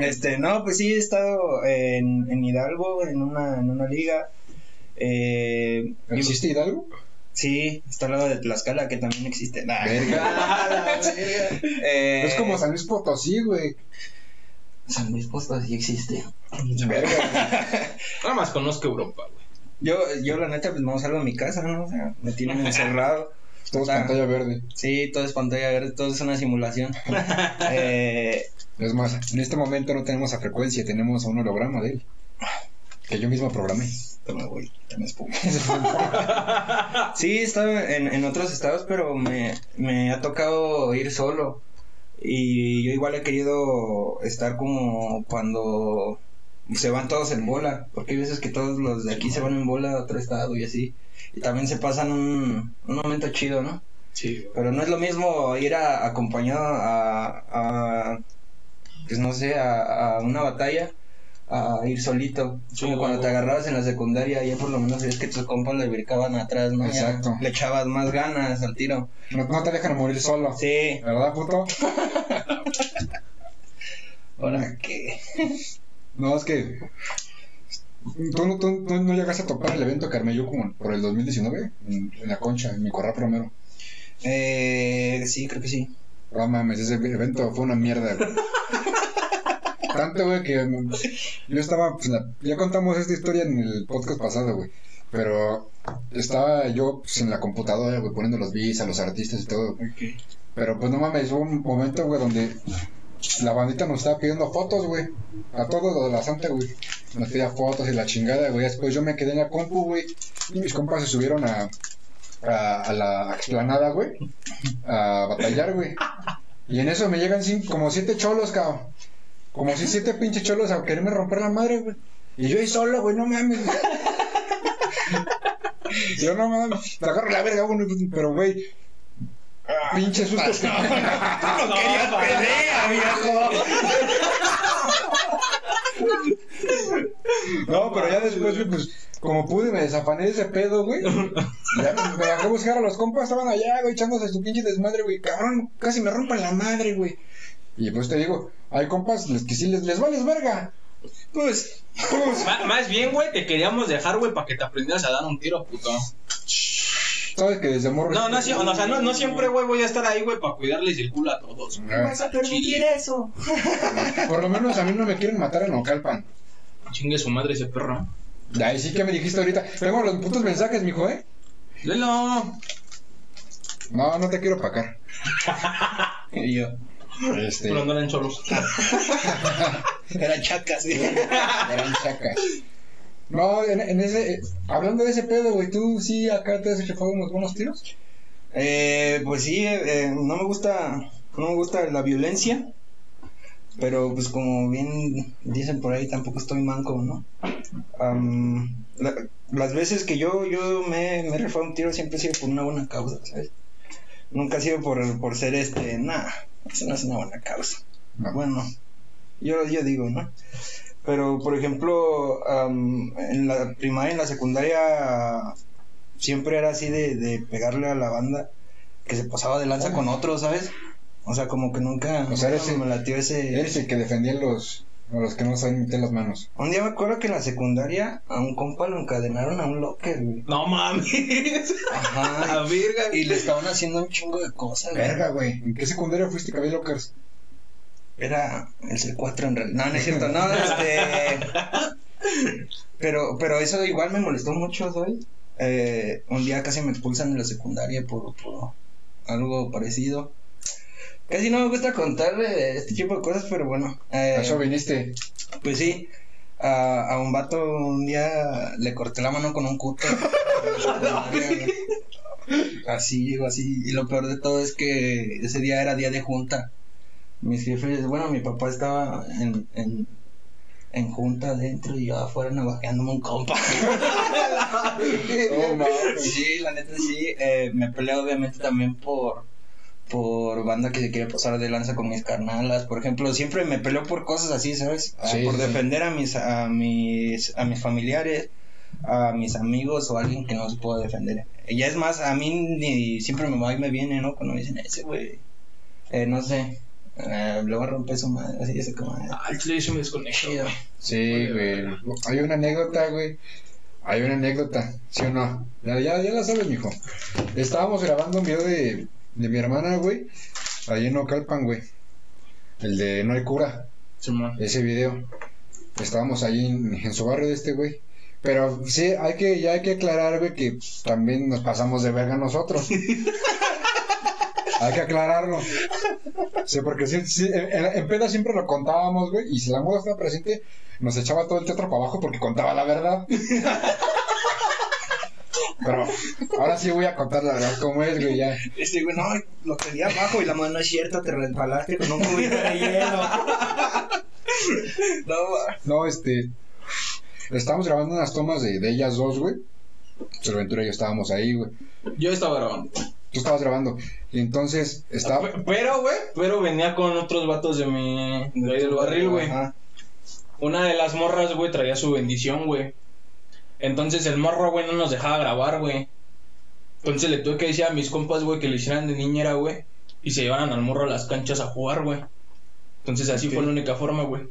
este, no, pues sí, he estado en, en Hidalgo, en una, en una liga. Eh, ¿Existe Hidalgo? sí, está al lado de Tlaxcala, que también existe. Nah. Verga. Eh, Es como San Luis Potosí, güey. San Luis Potosí existe. Verga. Nada más conozco Europa, güey. Yo, yo la neta, pues no salgo de mi casa, ¿no? O sea, me tienen encerrado. Todo es pantalla verde. Sí, todo es pantalla verde, todo es una simulación. eh, Es más, en este momento no tenemos a frecuencia, tenemos a un holograma de él. Que yo mismo programé. Güey, toma espuma. sí, he estado en, en otros estados, pero me, me ha tocado ir solo. Y yo igual he querido estar como cuando se van todos en bola, porque hay veces que todos los de aquí se van en bola a otro estado y así. Y también se pasan un, un momento chido, ¿no? Sí, Pero no es lo mismo ir a, acompañado a, a, pues no sé, a, a una batalla a ir solito. Sí, Como cuando te agarrabas en la secundaria, ya por lo menos veías que tus compas le brincaban atrás, ¿no? Ya Exacto. le echabas más ganas al tiro. No, no te dejan morir solo. Sí, ¿Verdad, puto? ahora que. No, es que. ¿Tú, no- tú- tú no llegaste a topar el evento que armé yo como por el 2019? En, en la concha, en mi corral primero. Eh, sí, creo que sí. No mames, ese evento fue una mierda, güey. Tanto, güey, que mm, yo estaba, pues, la- ya contamos esta historia en el podcast pasado, güey. Pero estaba yo pues, en la computadora, güey, poniendo los beats a los artistas y todo. Pero pues no mames, hubo un momento, güey, donde la bandita nos estaba pidiendo fotos, güey. A todos los de la santa, güey. Nos pedía fotos y la chingada, güey. Después yo me quedé en la compu, güey. Y mis compas se subieron a, a, a la explanada, güey. A batallar, güey. Y en eso me llegan cinco- como siete cholos, cabrón. Como si siete pinches cholos a quererme romper la madre, güey. Y yo ahí solo, güey, no mames. yo no mames, te agarro la verga, güey, pero güey. Pinche susto. que- No querías pelea, viejo. No, pero ya después, güey, pues, como pude, me desafané de ese pedo, güey. Ya me, a buscar a los compas, estaban allá, güey, echándose su pinche desmadre, güey. Cabrón, casi me rompan la madre, güey. Y pues te digo, hay compas les- que sí les, les vales verga. Pues, pues, más bien, güey, te queríamos dejar, güey, para que te aprendieras a dar un tiro, puto. Sabes que desde morro. No, no, sí- o sea, no, no siempre, güey, voy a estar ahí, güey, para cuidarles el culo a todos. Ah, a permitir eso? Por lo menos a mí no me quieren matar en Ocalpan. Chingue su madre ese perro. Ahí sí que me dijiste ahorita. Tengo los putos mensajes, mijo, ¿eh? Lelo. No, no te quiero pacar. Y yo, Este. Pero no eran cholos. eran chacas, güey. Eran chacas. No, en, en ese. eh, hablando de ese pedo, güey, ¿tú sí acá te has echado unos buenos tiros? Eh, pues sí, eh, no me gusta, no me gusta la violencia, pero pues como bien dicen por ahí, tampoco estoy manco, ¿no? La- las veces que yo, yo me, me he rifado un tiro siempre ha sido por una buena causa, ¿sabes? Nunca ha sido por, por ser este, nah, eso no es una buena causa. No. Bueno, yo, yo digo, ¿no? Pero, por ejemplo, am, en la primaria, en la secundaria, siempre era así de, de pegarle a la banda que se pasaba de lanza con otros, ¿sabes? O sea, como que nunca, O sea, nunca eres el- me latió ese... Eres el que defendía a los, a los que no saben meter las manos. Un día me acuerdo que en la secundaria a un compa lo encadenaron a un locker, güey. No mames. A Ajá. verga. y le estaban haciendo un chingo de cosas, güey. Verga, güey. ¿En qué secundaria fuiste que había lockers? Era el C4 en realidad. No, no es cierto, no, este. Pero, pero eso igual me molestó mucho, ¿sabes? Eh, un día casi me expulsan de la secundaria por, por algo parecido. Casi no me gusta contar eh, este tipo de cosas, pero bueno. eh, A eso viniste. pues sí, a, a un vato un día le corté la mano con un cúter. así, así. Y lo peor de todo es que ese día era día de junta. Mis jefes, bueno, mi papá estaba en, en, en junta adentro y yo afuera navajeándome un compa. Oh, sí, la neta sí. Eh, me peleé obviamente también por por banda que se quiere pasar de lanza con mis carnalas, por ejemplo, siempre me peleo por cosas así, ¿sabes? Ah, Sí, por sí. defender a mis a mis a mis familiares, a mis amigos o a alguien que no se pueda defender. Y ya es más, a mí ni siempre me va y me viene, ¿no? Cuando me dicen ese güey, eh, no sé, eh, le voy a romper su madre, así ese como Ay, chile, yo me desconecto, güey. Sí, güey. Hay una anécdota, güey. Hay una anécdota, ¿sí o no? Ya, ya, ya la sabes, mijo. Estábamos grabando un video de, de mi hermana, güey. Ahí en Ocalpan, güey. El de No hay cura. Simón. Ese video. Estábamos ahí en, en su barrio de este, güey. Pero sí, hay que, ya hay que aclarar, güey, que también nos pasamos de verga nosotros. hay que aclararlo. Sí, porque sí, sí, en, peda siempre lo contábamos, güey, y si la moda estaba presente, nos echaba todo el teatro para abajo porque contaba la verdad. Pero ahora sí voy a contar la verdad como es, güey, ya. Este güey, no, lo quería abajo y la mano no es cierto, te resbalaste con un cubito de hielo. no. No, este. Estábamos grabando unas tomas de, de ellas dos, güey. Ventura y yo estábamos ahí, güey. Yo estaba grabando. Tú estabas grabando. Y entonces estaba. Pe- Pero, güey, pero venía con otros vatos de mi. de ahí del barril, güey. Una de las morras, güey, traía su bendición, güey. Entonces el morro, güey, no nos dejaba grabar, güey. Entonces le tuve que decir a mis compas, güey, que lo hicieran de niñera, güey. Y se llevaran al morro a las canchas a jugar, güey. Entonces así fue la única forma, güey.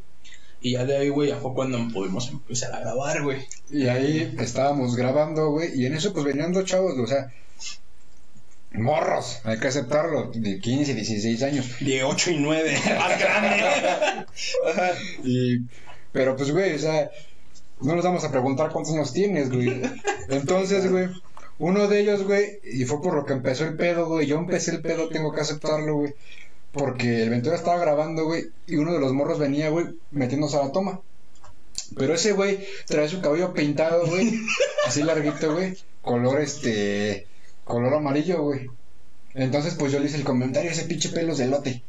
Y ya de ahí, güey, ya fue cuando pudimos empezar a grabar, güey. Y ahí estábamos grabando, güey. Y en eso, pues venían dos chavos, o sea. Morros, hay que aceptarlo. De 15, 16 años. De 8 y 9, más grande. Y. Pero pues, güey, o sea. No nos vamos a preguntar cuántos años tienes, güey. Entonces, güey. Uno de ellos, güey, y fue por lo que empezó el pedo, güey. Yo empecé el pedo, tengo que aceptarlo, güey. Porque el Ventura estaba grabando, güey, y uno de los morros venía, güey, metiéndose a la toma. Pero ese güey trae su cabello pintado, güey, así larguito, güey, color este, color amarillo, güey. Entonces, pues yo le hice el comentario, ese pinche pelo es de elote.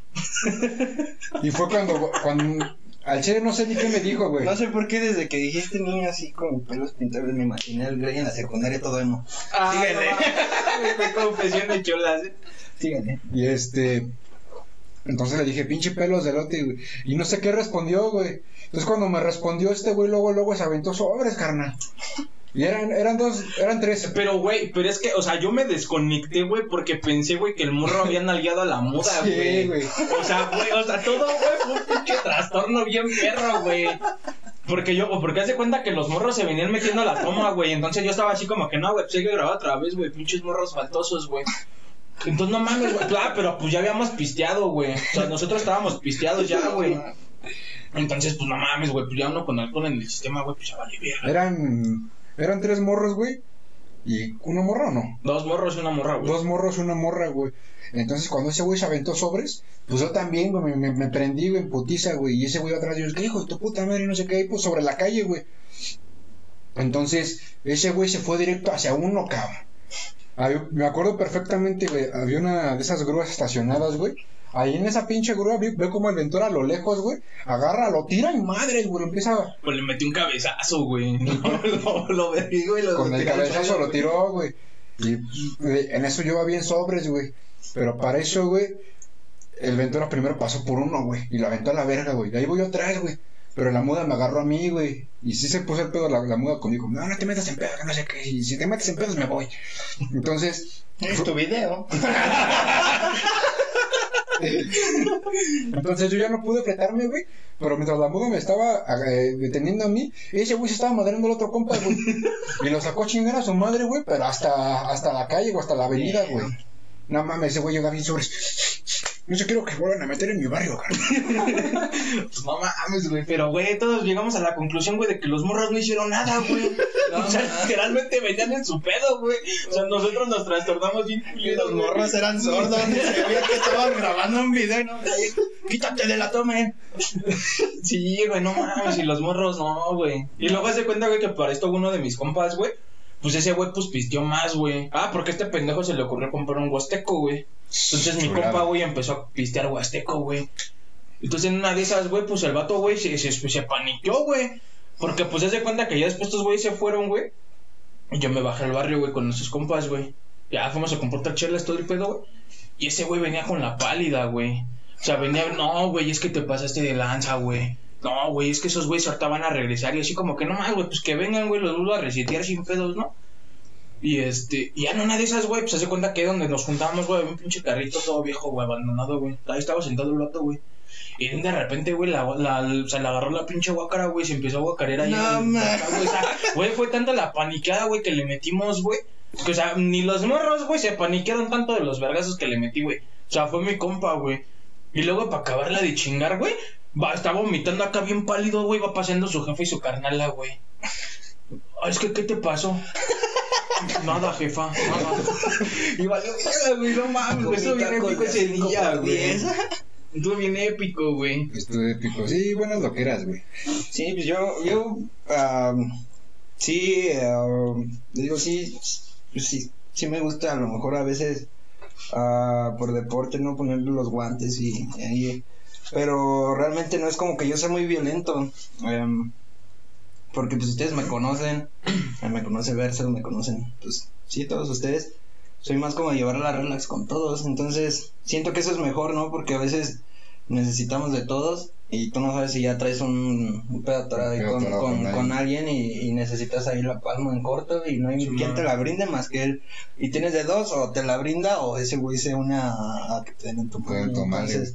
Y fue cuando, cuando Al chile no sé ni qué me dijo, güey. No sé por qué desde que dijiste niño así con pelos pintados me imaginé al Grey en la secundaria todo emo. Síguele. Síguele. Confesiones chulas. ¿eh? Síguele. Y este. Entonces le dije, pinche pelos de lote, güey. Y no sé qué respondió, güey. Entonces cuando me respondió este güey, luego, luego se aventó sobres, carnal. Y eran, eran dos, eran tres. Pero, güey, pero es que, o sea, yo me desconecté, güey, porque pensé, güey, que el morro había nalgueado a la muda, Sí, güey. güey. o sea, güey, o sea, todo, güey, fue un pinche trastorno bien perro, güey. Porque yo, o porque hace cuenta que los morros se venían metiendo a la toma, güey. Entonces yo estaba así como que no, güey, pues hay que grabar otra vez, güey, pinches morros faltosos, güey. Entonces no mames, güey. Claro, pero pues ya habíamos pisteado, güey. O sea, nosotros estábamos pisteados ya, güey. Entonces, pues no mames, güey, pues ya uno con alcohol en el sistema, güey, pues ya vale bien. Eran, eran tres morros, güey. Y una morra o no. Dos morros y una morra, güey. Dos morros y una morra, güey. Entonces cuando ese güey se aventó sobres, pues yo también, güey, me, me, me prendí, güey, en putiza, güey. Y ese güey atrás, yo, ¿qué hijo de tu puta madre? Y no sé qué, y pues sobre la calle, güey. Entonces, ese güey se fue directo hacia uno, cabrón. Había- me acuerdo perfectamente, güey. Había una de esas grúas estacionadas, güey. Ahí en esa pinche grúa vi- ve como el ventor a lo lejos, güey. Agarra, lo tira y madre, güey. Empieza Pues le metí un cabezazo, güey. lo, lo güey. Lo con el cabezazo lo tiró, güey. Y en eso yo iba bien sobres, güey. Pero para eso, güey, el Ventura primero pasó por uno, güey. Y lo aventó a la verga, güey. De ahí voy yo atrás, güey. Pero la muda me agarró a mí, güey. Y sí se puso el pedo la, la muda conmigo. No, no te metas en pedos, que no sé qué. Y si te metes en pedos, me voy. Entonces, Es tu video. entonces yo ya no pude fletarme, güey. Pero mientras la muda me estaba eh, deteniendo a mí, ese güey se estaba madreando al otro compa, güey. Y lo sacó a chingar a su madre, güey. Pero hasta, hasta la calle o hasta la avenida, güey. No mames, ese güey llega bien sobre. No se quiero que vuelvan a meter en mi barrio, carnal. Pues no mames, güey. Pero, güey, todos llegamos a la conclusión, güey, de que los morros no hicieron nada, güey. o sea, literalmente venían en su pedo, güey. O sea, nosotros nos trastornamos bien Y los morros eran sordos. y se veía que estaban grabando un video. y no, Quítate de la toma. eh. Sí, güey, no mames. Y los morros, no, güey. Y luego se cuenta, güey, que para esto uno de mis compas, güey. Pues ese güey, pues pisteó más, güey. Ah, porque a este pendejo se le ocurrió comprar un huasteco, güey. Entonces mi compa, güey, empezó a pistear huasteco, güey. Entonces en una de esas, güey, pues el vato, güey, se, se, se paniqueó, güey. Porque pues se de cuenta que ya después estos güeyes se fueron, güey. Y yo me bajé al barrio, güey, con nuestros compas, güey. Ya fuimos a comprar chelas, todo el pedo, güey. Y ese güey venía con la pálida, güey. O sea, venía, no, güey, es que te pasaste de lanza, güey. No, güey, es que esos güeyes ahorita van a regresar. Y así como que no más, güey, pues que vengan, güey, los vuelvo a resetear sin pedos, ¿no? Y este, y ya en una de esas, güey, pues se hace cuenta que donde nos juntábamos, güey, un pinche carrito todo viejo, güey, abandonado, güey. Ahí estaba sentado el vato, güey. Y de repente, güey, la, la, se le agarró la pinche guacara, güey, se empezó a guacarear ahí. No, güey, o sea, güey, fue tanta la paniqueada, güey, que le metimos, güey. Que, o sea, ni los morros, güey, se paniquearon tanto de los vergazos que le metí, güey. O sea, fue mi compa, güey. Y luego, para acabarla de chingar, güey, va, está vomitando acá bien pálido, güey, va pasando su jefe y su carnala, güey. Es que, ¿qué te pasó? Nada, jefa, nada. Y valió, verga, güey, no mames, güey, estuvo bien épico ese día, güey. Estuvo bien épico, güey. Estuvo épico. Sí, buenas loqueras, güey. Sí, pues yo, yo, am, sí, digo, sí, pues sí, sí me gusta a lo mejor a veces ah, por deporte no ponerle los guantes y, y- pero realmente no es como que yo sea muy violento, em, porque pues ustedes me conocen, me conoce Verso, me conocen, pues sí, todos ustedes, soy más como de llevar la relax con todos, entonces siento que eso es mejor, ¿no? Porque a veces necesitamos de todos y tú no sabes si ya traes un, un pedo atorado ahí con, con, con con alguien y, y necesitas ahí la palma en corto y no hay Sí, quien man. te la brinde más que él. Y tienes de dos, o te la brinda o ese güey se une a, a que te den en tu madre. Entonces,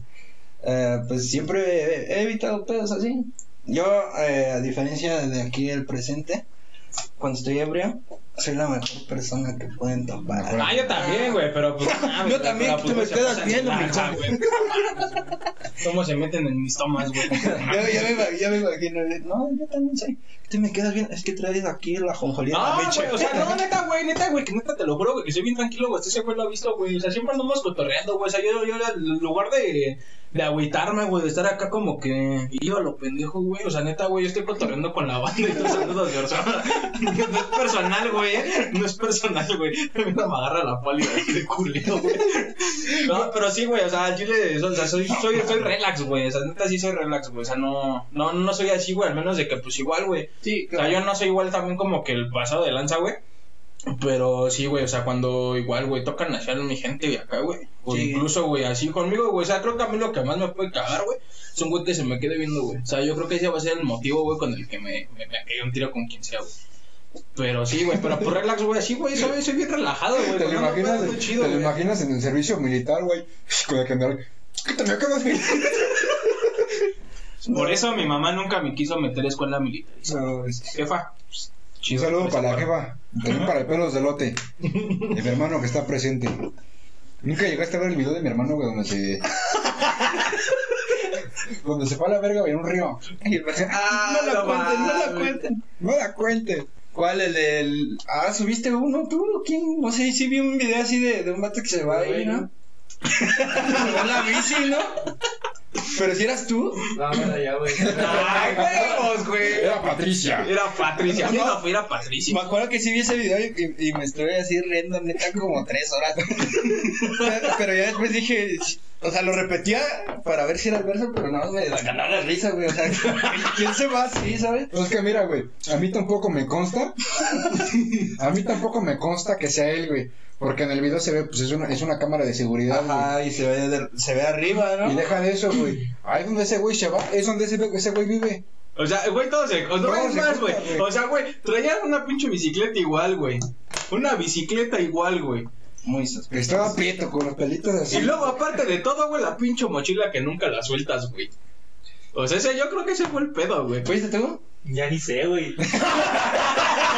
eh, pues siempre he, he evitado pedos así. Yo, eh, a diferencia de aquí el presente, cuando estoy ebrio, soy la mejor persona que pueden topar. Ah, yo también, güey, pero pues. ah, Yo también, tú me quedas viendo, mijo. güey. ¿Cómo se meten en mis tomas, güey? Ya, ya me, ya me imagino, no, yo también soy. Tú me quedas bien, es que traes aquí la jonjolía. No, la mecha. güey, o sea, no, neta, güey, neta, güey, que neta te lo juro, güey, que soy bien tranquilo, güey, este ese güey lo ha visto, güey, o sea, siempre andamos cotorreando, güey, o sea, yo, yo, en lugar de, de agüitarme, güey, de estar acá como que iba lo pendejo, güey, o sea, neta, güey, yo estoy cotorreando con la banda y tú saludos de no es personal, güey, güey. No es personal, güey. Me agarra la pálida de culero, güey. No, pero sí, güey. O sea, al chile, o sea, soy, soy, soy relax, güey. O sea, neta sí soy relax, güey. O sea, no, no, no soy así, güey. Al menos de que, pues igual, güey. Sí, O sea, yo no soy igual también como que el pasado de lanza, güey. Pero sí, güey, o sea, cuando igual, güey, tocan hacia mi gente de acá, güey. O Sí. incluso, güey, así conmigo, güey. O sea, creo que a mí lo que más me puede cagar, güey, es un güey que se me quede viendo, güey. O sea, yo creo que ese va a ser el motivo, güey, con el que me, me, me un tiro con quien sea, güey. Pero sí, güey, pero por relax, güey, así, güey, soy, soy bien relajado, güey. ¿Te lo imaginas, chido, te lo imaginas en el servicio militar, güey? Con el general. ¿Qué te me acabas de Por eso mi mamá nunca me quiso meter a escuela militar. No, es- Jefa, Un saludo para la jefa, también para el pelos de lote, y mi hermano que está presente. Nunca llegaste a ver el video de mi hermano, güey, donde se. donde se fue a la verga, güey, en un río. Ah, no la no cuenten, no la cuenten. No la cuente. ¿Cuál? El del. Ah, subiste uno, tú, ¿quién? No sé, sí vi un video así de, de un vato que se va ahí, ¿no? En la bici, ¿no? Pero si eras tú. No, no, ya, güey. Ay, huevos, güey. Era Patricia. Era Patricia. No. No, era Patricia. Me acuerdo que sí vi ese video y, y- y me estuve así riendo neta como tres horas. pero ya después dije, o sea, lo repetía para ver si era el verso, pero no, me ganaba la risa, güey. O sea, ¿quién se va así, sabes? Pues que mira, güey, a mí tampoco me consta. A mí tampoco me consta que sea él, güey. Porque en el video se ve, pues es una, es una cámara de seguridad, güey. Ajá, y se ve, de- se ve arriba, ¿no? Y deja de eso, güey. Ahí donde ese güey se va, es donde ese, ese güey vive. O sea, güey, todo se. O no Todo es se más, güey. güey. O sea, güey, traían una pinche bicicleta igual, güey. Una bicicleta igual, güey. Muy sospechoso. Estaba prieto con los pelitos así. Y luego, aparte de todo, güey, la pinche mochila que nunca la sueltas, güey. O sea, ese, yo creo que ese fue el pedo, güey. ¿Fuiste tú? Ya ni sé, güey.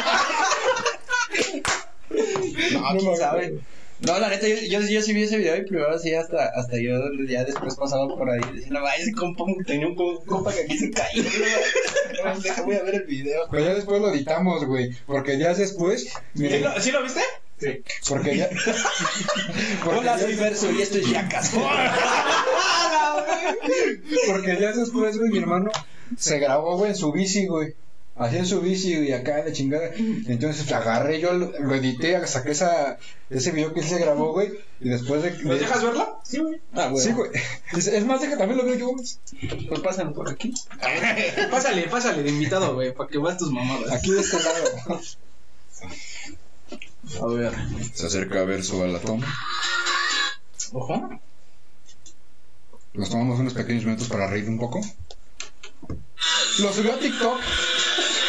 No, quién sabe. No, la neta, yo, yo, yo sí vi ese video y primero sí, hasta, hasta yo ya después pasaba por ahí. Decía, no, vaya, ese compa, tenía un co- compa que aquí se cayó. No, deja, voy a ver el video. Pero ya después lo editamos, güey. Porque días después. ¿Sí lo, ¿sí lo viste? Sí. porque ya. porque, Hola, soy ya Verso y esto es Yacas. porque días después, güey, mi hermano se grabó, güey, en su bici, güey. Así en su bici y acá de chingada. Entonces agarré yo, lo, lo edité, saqué esa, ese video que él se grabó, güey. Y después de. ¿Nos de- dejas verlo? Sí, güey. Ah, bueno. Sí, güey. Es, es más, deja, también lo veo yo. Pues pasan por aquí. Pásale, pásale de invitado, güey, para que veas tus mamadas. Aquí de este lado. A ver. Se acerca a ver su a la toma. Ojo. Nos tomamos unos pequeños minutos para reír un poco. Lo subió a TikTok.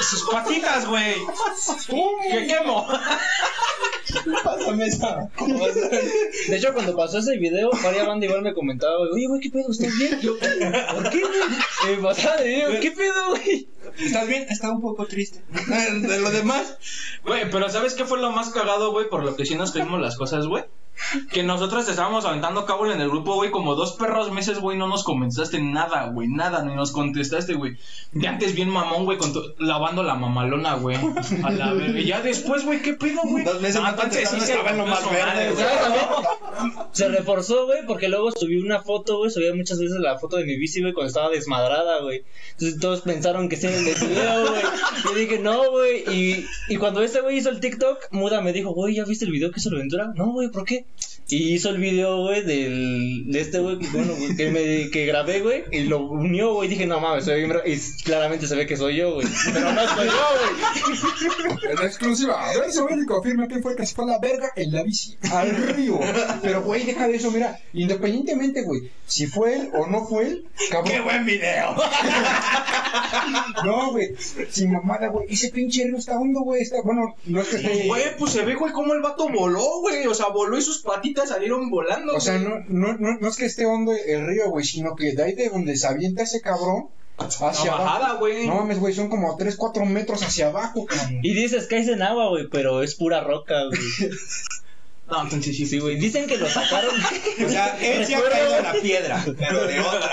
Sus patitas, güey. ¿Qué quemo? Pásame esa. De hecho, cuando pasó ese video, varias banda igual me comentaba, güey, oye, güey, ¿qué pedo? ¿Estás bien? Yo, ¿por qué, güey? Me pasaba de video, ¿qué pedo, güey? ¿Estás bien? Está un poco triste. De lo demás. Güey, pero ¿sabes qué fue lo más cagado, güey? Por lo que sí nos creímos las cosas, güey. Que nosotros te estábamos aventando cable en el grupo, güey, como dos perros meses, güey, no nos comentaste nada, güey, nada, ni nos contestaste, güey. De antes bien mamón, güey, lavando la mamalona, güey. A la verga. Ya después, güey, ¿qué pedo, güey? Dos meses no entonces sí se en lo más verde. Se reforzó, güey, porque luego subí una foto, güey, subía muchas veces la foto de mi bici, güey, cuando estaba desmadrada, güey. Entonces todos pensaron que sí era el video, güey. Yo dije, no, güey. Y, y cuando este güey hizo el TikTok, Muda me dijo, güey, ¿ya viste el video que hizo la aventura? No, güey, ¿por qué? Y hizo el video, güey, del, de este güey, que, bueno, güey, que, me, que grabé, güey, y lo unió, güey. Dije, no mames, soy bien bra-". Y claramente se ve que soy yo, güey. Pero no soy yo, güey. En exclusiva. A ver, se y confirma quién fue el que se fue a la verga en la bici. Al río. Pero, güey, deja de eso, mira. Independientemente, güey. Si fue él o no fue él, cabrón. ¡Qué buen video! No, güey. Sin mamada, güey. Ese pinche río está hondo, güey. Está, bueno, no es que esté. Güey, pues se ve, güey, cómo el vato voló, güey. O sea, voló y sus patitas salieron volando. O sea, no, no, no, no es que esté hondo el río, güey, sino que de ahí de donde se avienta ese cabrón hacia abajo. bajada, güey. No mames, güey, son como 3, 4 metros hacia abajo, cabrón. Y dices que es en agua, güey, pero es pura roca, güey. No, entonces sí, Sí, güey. Dicen que lo sacaron. O sea, él se ha caído en la piedra, pero de otra.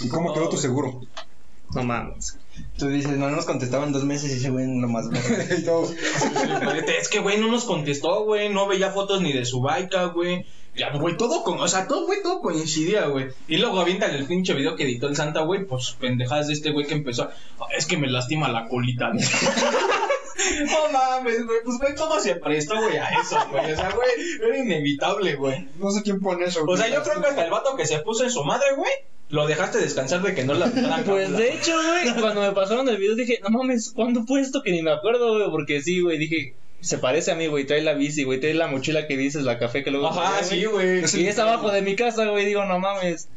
¿Y cómo quedó tu seguro? No mames. Tú dices, no nos contestaban dos meses y ese güey lo más todos, Es que, güey, no nos contestó, güey. No veía fotos ni de su baica, güey. Ya, güey, todo con. O sea, todo, güey, todo coincidía, güey. Y luego avientan el pinche video que editó el Santa, güey. Pues pendejadas de este güey que empezó. "Ah, Es que me lastima la colita. no mames, güey. Pues, güey, todo se prestó, güey, a eso, güey. O sea, güey, era inevitable, güey. no sé quién pone eso. O sea, yo creo que hasta el vato que se puso en su madre, güey. Lo dejaste descansar de que no la Pues de hecho, güey, cuando me pasaron el video dije, no mames, ¿cuándo fue esto? Que ni me acuerdo, güey, porque sí, güey, dije, se parece a mí, güey, trae la bici, güey, trae la mochila que dices, la café que luego... Ajá, sí, güey. Y es abajo de mi casa, güey, digo, no mames.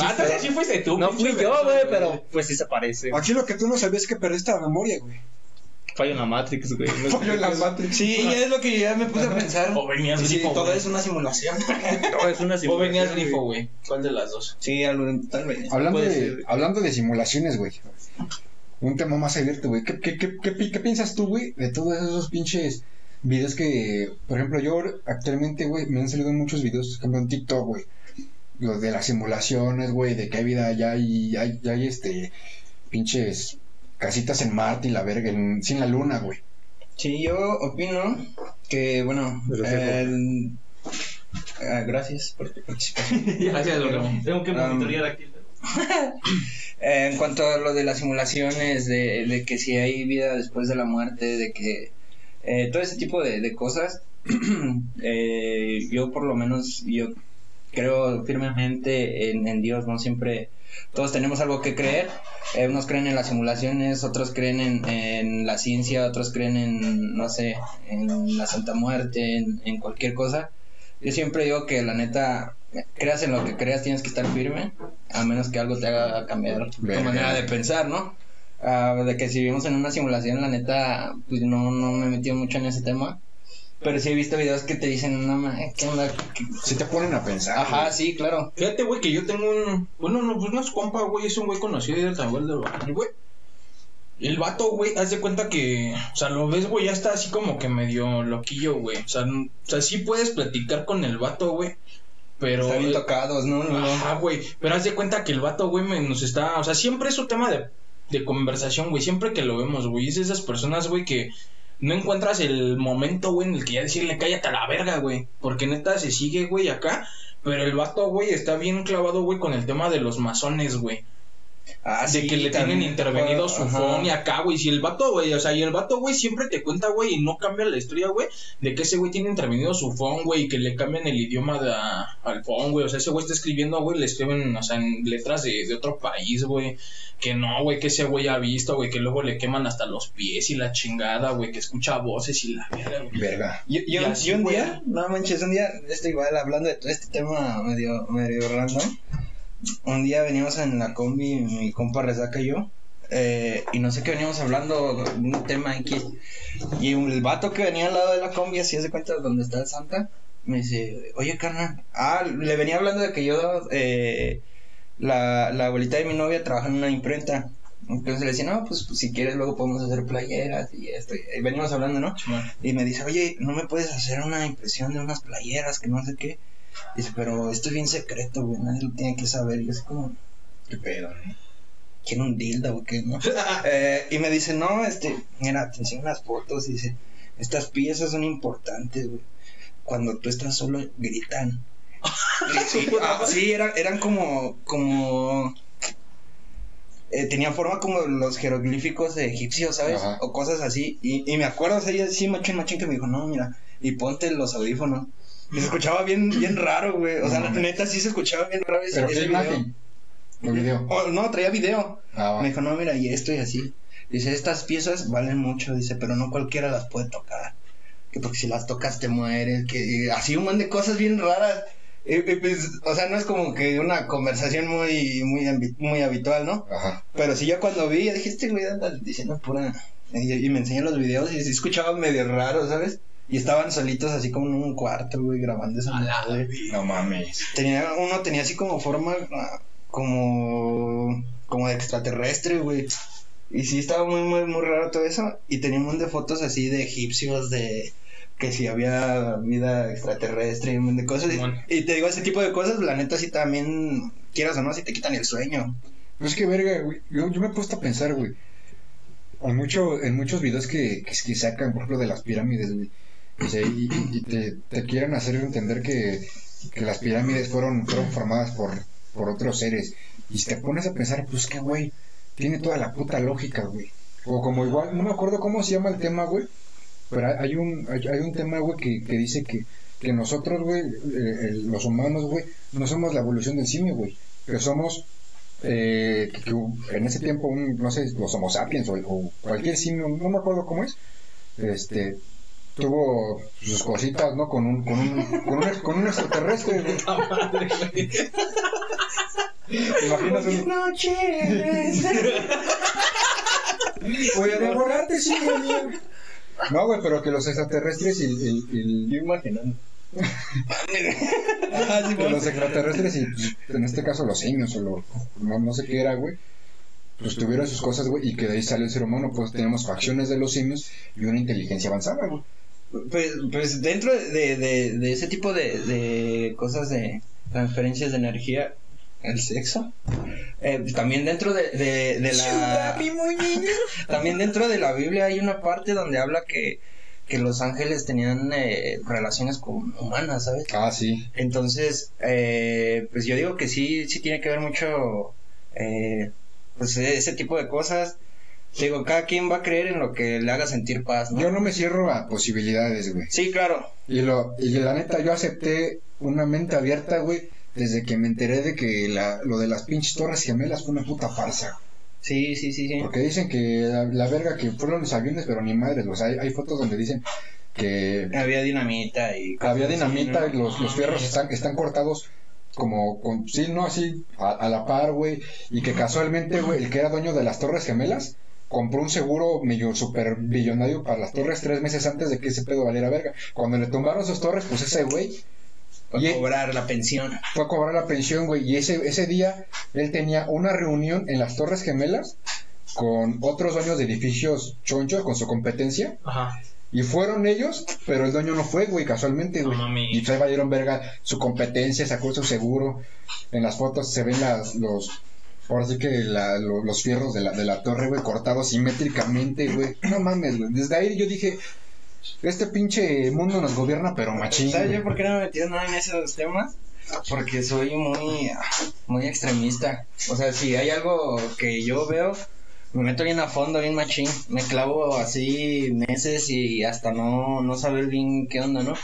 Ah, entonces sí fuiste tú. No fui yo, güey, pero pues sí se parece. Aquí lo que tú no sabías es que perdiste la memoria, güey. Fallo en la Matrix, güey. Fallo en la Matrix. Sí, ya es lo que ya me puse a pensar. O venías Sí, grifo, todo güey. es una simulación. No, es una O venías simulación, grifo, güey. ¿Cuál de las dos? Sí, tal vez. Hablando de, ser. hablando de simulaciones, güey. Un tema más abierto, güey. ¿Qué, qué, qué, qué, pi- qué piensas tú, güey, de todos esos pinches videos que, por ejemplo, yo actualmente, güey, me han salido muchos videos, por ejemplo, en TikTok, güey. Lo de las simulaciones, güey, de que hay vida, ya hay, hay, ya hay este, pinches casitas en Marte y la verga, en- sin la luna, güey. Sí, yo opino que, bueno, ah, gracias por tu participación. Gracias. Tengo que Um, monitorear aquí. Eh, en cuanto a lo de las simulaciones, de, de que si hay vida después de la muerte, de que eh, todo ese tipo de, de cosas, eh, yo por lo menos, yo creo firmemente en, en Dios, ¿no? Siempre todos tenemos algo que creer. Eh, unos creen en las simulaciones, otros creen en, en la ciencia, otros creen en, no sé, en la Santa Muerte, en, en cualquier cosa. Yo siempre digo que la neta, creas en lo que creas, tienes que estar firme, a menos que algo te haga cambiar tu manera de pensar, ¿no? Ah, de que si vivimos en una simulación, la neta, pues no, no me he metido mucho en ese tema. Pero sí he visto videos que te dicen, no mames, ¿qué onda? ¿Qué- Si te ponen a pensar. Ajá, güey. sí, claro. Fíjate, güey, que yo tengo un. Bueno, no, pues no es compa, güey, es un güey conocido del Tahuel del Baján, güey. El vato, güey, haz de cuenta que. O sea, lo ves, güey, ya está así como que medio loquillo, güey. O sea, o sea, sí puedes platicar con el vato, güey. Pero. Están bien tocados, ¿no? No, no. Ajá, güey. Pero haz de cuenta que el vato, güey, me- nos está. O sea, siempre es un tema de, de conversación, güey. Siempre que lo vemos, güey. Es de esas personas, güey, que no encuentras el momento, güey, en el que ya decirle cállate a la verga, güey. Porque neta se sigue, güey, acá. Pero el vato, güey, está bien clavado, güey, con el tema de los masones, güey. Ah, de sí, que le tienen intervenido su phone y acá, güey. Si el vato, güey, o sea, y el vato, güey, siempre te cuenta, güey, y no cambia la historia, güey, de que ese güey tiene intervenido su phone, güey, y que le cambian el idioma de, al phone, güey. O sea, ese güey está escribiendo, güey, le escriben, o sea, en letras de, de otro país, güey. Que no, güey, que ese güey ha visto, güey, que luego le queman hasta los pies y la chingada, güey, que escucha voces y la verga, güey. Verga. Yo, yo, Y así, yo un día, no manches, un día, esto igual hablando de todo este tema medio, medio random. Un día veníamos en la combi, mi compa Resaca y yo, eh, y no sé qué veníamos hablando, de un tema X. Y el vato que venía al lado de la combi, así se cuenta donde está el Santa, me dice, oye carnal, ah, le venía hablando de que yo, eh, la, la abuelita de mi novia trabaja en una imprenta. Entonces le decía, no, pues, pues, si quieres luego podemos hacer playeras y esto. Y venimos hablando, ¿no? Y me dice, oye, ¿no me puedes hacer una impresión de unas playeras que no sé qué? Dice, pero esto es bien secreto, güey, nadie lo tiene que saber. Y así como, Qué pedo, ¿no? ¿quién un dildo o qué, no? Eh, y me dice, no, este, mira, te enseño unas fotos y dice, estas piezas son importantes, güey. Cuando tú estás solo, gritan. Sí, ah, sí, eran, eran como, como, eh, tenían forma como los jeroglíficos egipcios, ¿sabes? Ajá. O cosas así. Y, y me acuerdo, o sea, ella sí, machín, machín, que me dijo, no, mira, y ponte los audífonos. Y se escuchaba bien, bien raro, güey. O sea, No la neta sí se escuchaba bien raro ese, Pero ese qué video. imagen. El video. Oh, no, traía video. Ah, va. Me dijo, no, mira, y esto y así. Dice, estas piezas valen mucho, dice, pero no cualquiera las puede tocar. Que porque si las tocas te mueres, que así un montón de cosas bien raras. Pues, o sea, no es como que una conversación muy, muy, muy habitual, ¿no? Ajá. Pero sí yo cuando vi, dije, este güey anda diciendo pura... Y, y me enseñó los videos y se escuchaba medio raro, ¿sabes? Y estaban solitos así como en un cuarto, güey, grabando esa madre. No mames. Tenía, uno tenía así como forma, como, como de extraterrestre, güey. Y sí estaba muy, muy, muy raro todo eso. Y tenía un montón de fotos así de egipcios, de que si había vida extraterrestre y un montón de cosas. Y, te digo, ese tipo de cosas, la neta sí también, quieras o no, si te quitan el sueño. Pues es que verga, güey. Yo, yo me he puesto a pensar, güey. en, mucho, en muchos videos que, que, que sacan, por ejemplo, de las pirámides, güey, o sea, y, te, te quieren hacer entender que, que las pirámides fueron, fueron formadas por, por otros seres. Y te pones a pensar, pues que, güey, tiene toda la puta lógica, güey. O como igual, no me acuerdo cómo se llama el tema, güey, pero hay un, hay, hay un tema, güey, que, que dice que, que nosotros, güey, eh, los humanos, güey, no somos la evolución del simio, güey, pero somos eh, que, que en ese tiempo, un, no sé, los homo sapiens o, o cualquier simio, no me acuerdo cómo es, este, tuvo sus cositas, ¿no? Con un, con un, con un, con un extraterrestre, güey. Puta madre, güey. ¿Te imaginas un... Voy a devorarte, mío. No, güey, pero que los extraterrestres y el- el- Yo imaginando. que los extraterrestres y en este caso los simios o lo, no, no sé qué era, güey, pues tuvieron sus cosas, güey, y que de ahí salió el ser humano, pues tenemos facciones de los simios y una inteligencia avanzada, güey. Pues, pues dentro de, de, de ese tipo de, de cosas de transferencias de energía, el sexo, eh, también dentro de, de, de la... También dentro de la Biblia hay una parte donde habla que, que los ángeles tenían eh, relaciones con humanas, ¿sabes? Ah, sí. Entonces, eh, pues yo digo que sí, sí tiene que ver mucho, eh, pues ese tipo de cosas. Digo, cada quien va a creer en lo que le haga sentir paz, ¿no? Yo no me cierro a posibilidades, güey. Sí, claro. Y, lo, y la neta, yo acepté una mente abierta, güey, desde que me enteré de que la, lo de las pinches torres gemelas fue una puta farsa. Sí, sí, sí, sí. Porque dicen que la, la verga que fueron los aviones, pero ni madres. O sea, hay, hay fotos donde dicen que Había dinamita y... había así, dinamita ¿no? y los, los fierros están, están cortados como con, sí, no así, a, a la par, güey. Y que casualmente, güey, el que era dueño de las torres gemelas compró un seguro medio super billonario para las torres tres meses antes de que ese pedo valiera verga. Cuando le tumbaron sus torres, pues ese güey Para Y- cobrar la pensión. fue a cobrar la pensión, güey. Y ese, ese día él tenía una reunión en las Torres Gemelas con otros dueños de edificios chonchos, con su competencia. Ajá. Y fueron ellos, pero el dueño no fue, güey, casualmente, güey. No mames. y ahí valieron verga su competencia, sacó su seguro. En las fotos se ven las, los. Ahora sí que la- lo- los fierros de la, de la torre, güey, cortados simétricamente, güey. No mames, güey. Desde ahí yo dije, este pinche mundo nos gobierna, pero machín. ¿Sabes yo por qué no me metido nada en esos temas? Porque soy muy, muy extremista. O sea, si hay algo que yo veo, me meto bien a fondo, bien machín. Me clavo así meses y hasta no, no saber bien qué onda, ¿no?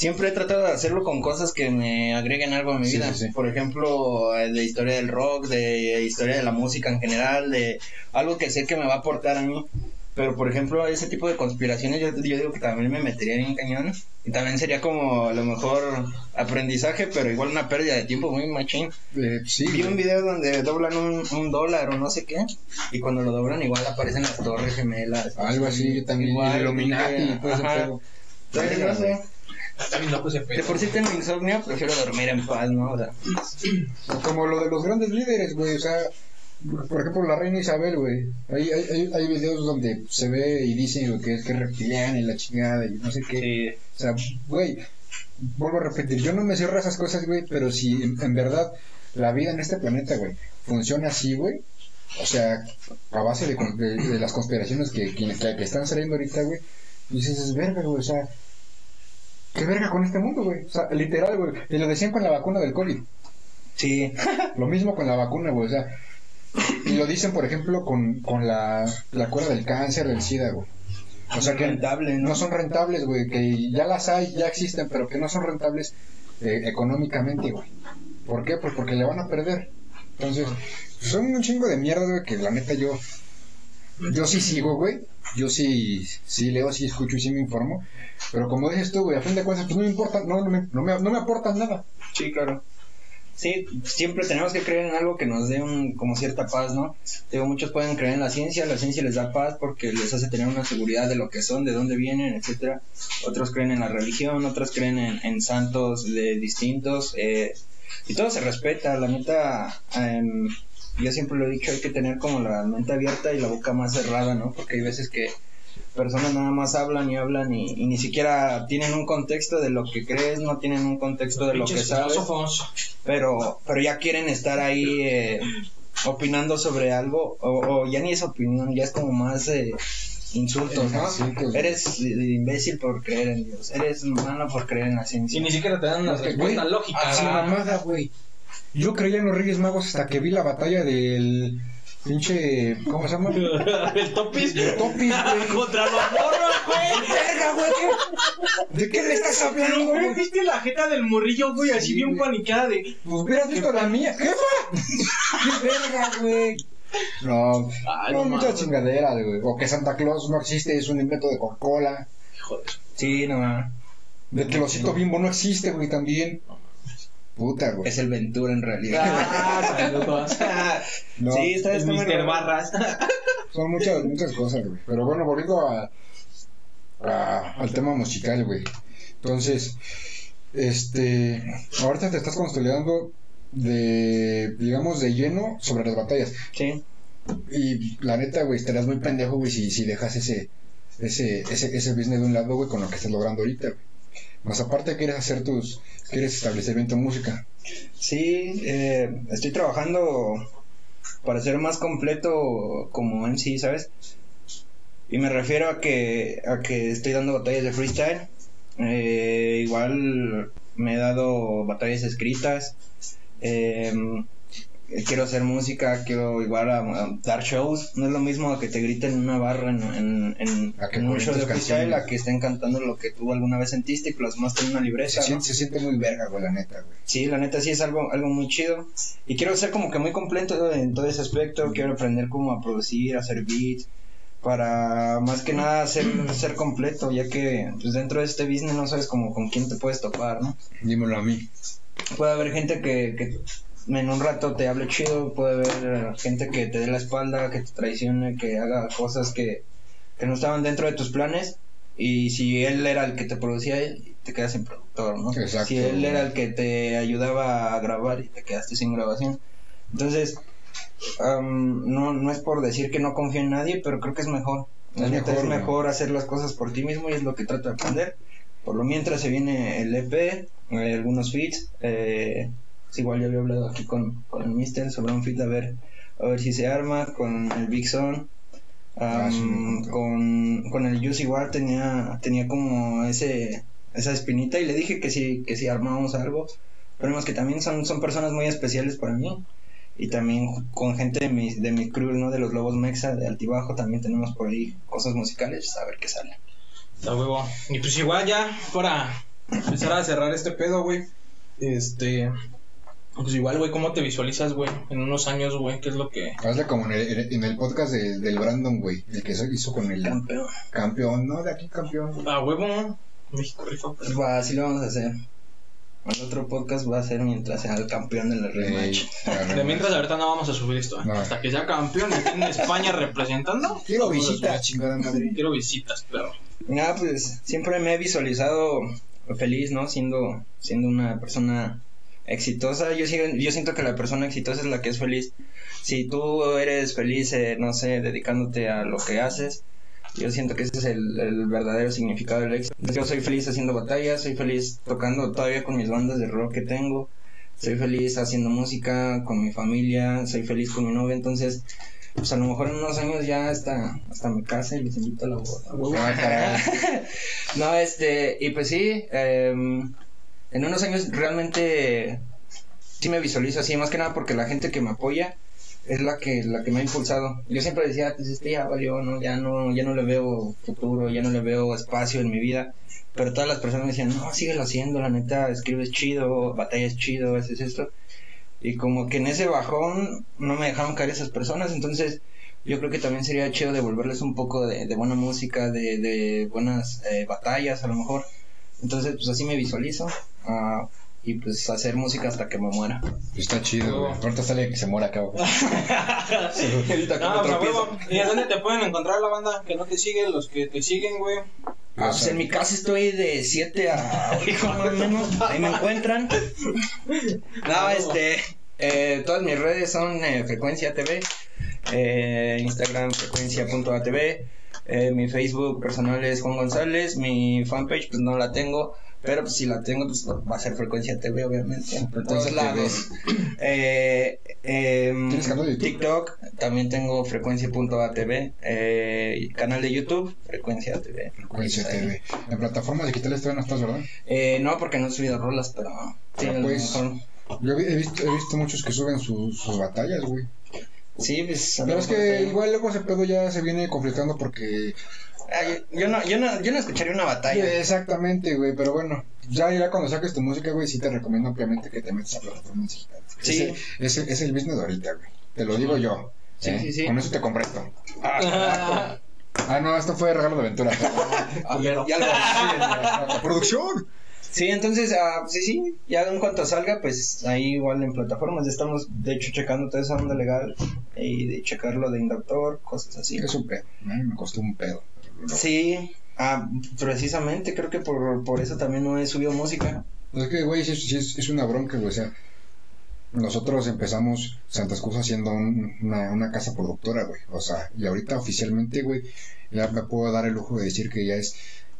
Siempre he tratado de hacerlo con cosas que me agreguen algo a mi Sí, vida. sí, sí. Por ejemplo, eh, de historia del rock, de historia de la música en general, de algo que sé que me va a aportar a mí. Pero, por ejemplo, ese tipo de conspiraciones yo, yo digo que también me metería bien cañón. Y también sería como a lo mejor aprendizaje, pero igual una pérdida de tiempo muy machín. Eh, sí, Vi un video donde doblan un, un dólar o no sé qué. Y cuando lo doblan igual aparecen las torres gemelas. Algo así, yo también. Igual, Illuminati ajá. Entonces, no sé. De pedo. por sí tengo insomnio, prefiero dormir en paz, ¿no? O sea, Como lo de los grandes líderes, güey. O sea, por ejemplo, la reina Isabel, güey. Hay, hay, videos donde se ve y dicen güey, que es que es reptiliana y la chingada y no sé qué. sí. O sea, güey, vuelvo a repetir, yo no me cierro a esas cosas, güey, pero si en, en verdad la vida en este planeta, güey, funciona así, güey, o sea, a base de, con- de- de las conspiraciones que, que, que- que están saliendo ahorita, güey, dices, es verga, güey, o sea, ¿qué verga con este mundo, güey? O sea, literal, güey, y lo decían con la vacuna del COVID, Sí. lo mismo con la vacuna, güey, o sea, y lo dicen, por ejemplo, con, con la, la cura del cáncer, del SIDA, güey. O sea que rentable, ¿no? no son rentables, güey, que ya las hay, ya existen, pero que no son rentables eh, económicamente, güey. ¿Por qué? Pues porque le van a perder. Entonces, son un chingo de mierda, güey, que la neta yo, yo sí sigo, güey. Yo sí, sí leo, sí escucho y sí me informo. Pero como dices tú, güey, a fin de cuentas, pues no me importa, no, no me, no me, nada. Sí, claro. Sí, siempre tenemos que creer en algo que nos dé un, como cierta paz, ¿no? Digo, muchos pueden creer en la ciencia, la ciencia les da paz porque les hace tener una seguridad de lo que son, de dónde vienen, etcétera. Otros creen en la religión, otros creen en, en santos de distintos, eh, y todo se respeta, la neta, em, yo siempre lo he dicho, hay que tener como la mente abierta y la boca más cerrada, ¿no? Porque hay veces que personas nada más hablan y hablan y, y ni siquiera tienen un contexto de lo que crees, no tienen un contexto de lo que sabes pero pero ya quieren estar ahí eh, opinando sobre algo, o, o ya ni es opinión, ya es como más eh, insultos, ¿no? Insultos. Eres imbécil por creer en Dios, eres humano por creer en la Y ciencia. ni siquiera te dan una respuesta lógica. Sin mamada, güey. Yo creía en los Reyes Magos hasta que vi la batalla del pinche. ¿Cómo se llama? el topis Topis, güey. contra los morros, güey. Verga, güey. ¿qué- ¿De qué me estás hablando, ¿Güey? ¿Viste la jeta del morrillo, güey? Así Sí, bien güey. paniqueada de. Pues hubieras visto la mía. ¡Jefa! ¡Qué verga, güey! No, Ay, no, no muchas chingaderas, güey. O que Santa Claus no existe, es un invento de Coca-Cola. Sí, no, De que el osito bimbo no existe, güey, también. Puta, güey. es el Ventura en realidad. Ah. No, sí, está, Es Mr. Barras. son muchas, muchas cosas, güey. Pero bueno, volviendo a, a- al tema musical, güey. Entonces, este, ahorita te estás consolidando de, digamos, de lleno sobre las batallas. Sí. Y la neta, güey, estarías muy pendejo, güey, si, si dejas ese, ese, ese, ese business de un lado, güey, con lo que estás logrando ahorita, güey. Más aparte, quieres hacer tus, quieres establecer bien tu música. Sí, eh, estoy trabajando para ser más completo como MC, ¿sabes? Y me refiero a que, a que estoy dando batallas de freestyle. Eh, igual me he dado batallas escritas. Eh, quiero hacer música, quiero igual a, a dar shows. No es lo mismo a que te griten en una barra en, en, en- A que en un show de freestyle, a que estén cantando lo que tú alguna vez sentiste y plasmaste en una Se libreta. ¿no? siente, se siente muy verga, güey, la neta, güey. Sí, la neta sí es algo, algo muy chido. Y quiero ser como que muy completo en todo ese aspecto. Quiero aprender cómo a producir, a hacer beats. Para más que nada ser, ser completo, ya que pues, dentro de este business no sabes como con quién te puedes topar, ¿no? Dímelo a mí. Puede haber gente que, que en un rato te hable chido, puede haber gente que te dé la espalda, que te traicione, que haga cosas que, que no estaban dentro de tus planes. Y si él era el que te producía, te quedas sin productor, ¿no? Exacto. Si él era el que te ayudaba a grabar y te quedaste sin grabación. Entonces, no, no es por decir que no confío en nadie, pero creo que es mejor. Es mejor, es hacer las cosas por ti mismo y es lo que trato de aprender. Por lo mientras se viene el EP, eh, algunos feats. Eh, igual ya había hablado aquí con, con el Mister sobre un feat a ver, a ver si se arma, con el Big Son. Ah, sí, con, con el Juice igual tenía, tenía como ese, esa espinita y le dije que si, que si armábamos algo. Pero que también son, son personas muy especiales para mí. Y también con gente de mi, de mi crew, ¿no? De los Lobos Mexa, de Altibajo, también tenemos por ahí cosas musicales, a ver qué sale. Está huevo. Y pues igual ya, para empezar a cerrar este pedo, güey. Este. Pues igual, güey, ¿cómo te visualizas, güey? En unos años, güey, ¿qué es lo que. Hazle como en el, en el podcast de- del Brandon, güey. El que se hizo con el Campeón. campeón, ¿no? De aquí campeón. A huevo, México rifa. Pues va, así lo vamos a hacer. El otro podcast va a ser mientras sea el campeón de la rematch. De mientras ahorita no vamos a subir esto. ¿eh? No. Hasta que sea campeón y esté en España representando. Quiero visitas, chingada madre. Quiero visitas, pero. Nada, pues siempre me he visualizado feliz, ¿no? Siendo, siendo una persona exitosa. Yo, yo siento que la persona exitosa es la que es feliz. Si tú eres feliz, eh, no sé, dedicándote a lo que haces, yo siento que ese es el, el verdadero significado del éxito. Yo soy feliz haciendo batallas, soy feliz tocando todavía con mis bandas de rock que tengo. Soy feliz haciendo música con mi familia, soy feliz con mi novia, entonces pues a lo mejor en unos años ya hasta, hasta me casa y les invito a la boda. Ah. No, este, y pues sí, em, en unos años realmente sí me visualizo así, más que nada porque la gente que me apoya es la que la que me ha impulsado. Yo siempre decía, este ya valió, no, ya no ya no le veo futuro, ya no le veo espacio en mi vida. Pero todas las personas me decían, "No, síguelo haciendo, la neta, escribes chido, batallas chido, haces esto." Y como que en ese bajón no me dejaron caer esas personas, entonces yo creo que también sería chido devolverles un poco de, buena música, de, de buenas eh, batallas a lo mejor. Entonces, pues así me visualizo. ah, y pues hacer música hasta que me muera. Está chido, güey. Ahorita sale que se muera que No, huevo. ¿Y a dónde te pueden encontrar la banda que no te sigue? Los que te siguen, güey. Ah, pues en mi casa estoy de 7 a 8 más o menos. Ahí me encuentran. No, este. eh, todas mis redes son eh, Frecuencia TV. eh, Instagram frecuencia.atv. Eh, mi Facebook personal es Juan González. Mi fanpage, pues no la tengo. Pero pues si la tengo, pues va a ser frecuencia TV, obviamente. En Frecuencia todos TV. lados. Eh, ¿Tienes canal de YouTube? TikTok, también tengo frecuencia.atv. Eh, canal de YouTube, frecuencia TV. Frecuencia TV. En plataformas digitales todavía no estás, ¿verdad? Eh, no, porque no he subido rolas, pero sí, pues. Yo he visto, he visto muchos que suben sus, sus batallas, güey. Sí, pues. a Pero es que igual luego ese pedo ya se viene conflictando porque... Yo, no, yo, no, yo no escucharía una batalla. Exactamente, güey, pero bueno, ya, ya cuando saques tu música, güey, sí te recomiendo ampliamente que te metas a plataformas digitales. Sí. Ese- ese- es el business de ahorita, güey. Te lo digo yo. Sí, ¿eh? sí, sí. Con eso te compré esto. Ah, Ah, no, esto fue regalo de aventura. ah, ya- ya lo- ¡Producción! Sí, entonces, ah, sí, sí, ya en cuanto salga, pues ahí igual en plataformas ya estamos, de hecho, checando toda esa onda legal y de checar lo de inductor, cosas así. Es un pedo. ¿eh? Me costó un pedo. pero Sí, ah, precisamente creo que por, por eso también no he subido música. Es que, güey, sí es, es una bronca, güey. O sea, nosotros empezamos Santa Cruz siendo un- una, una casa productora, güey. O sea, y ahorita oficialmente, güey, ya me puedo dar el lujo de decir que ya es,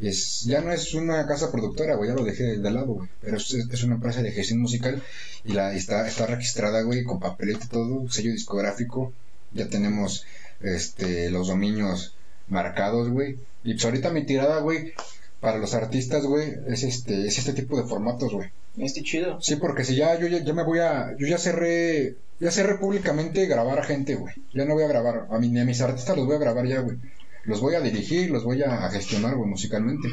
es ya no es una casa productora, güey, ya lo dejé de lado, güey. Pero es, es una empresa de gestión musical y la está, está registrada, güey, con papelito y todo, sello discográfico. Ya tenemos este los dominios marcados, güey. Y pues ahorita mi tirada, güey, para los artistas, güey, es este, es este tipo de formatos, güey. Este chido. Sí, porque si ya yo ya, ya me voy a yo ya cerré ya cerré públicamente grabar a gente, güey. Ya no voy a grabar a mí ni a mis artistas los voy a grabar ya, güey. Los voy a dirigir, los voy a gestionar, güey, musicalmente.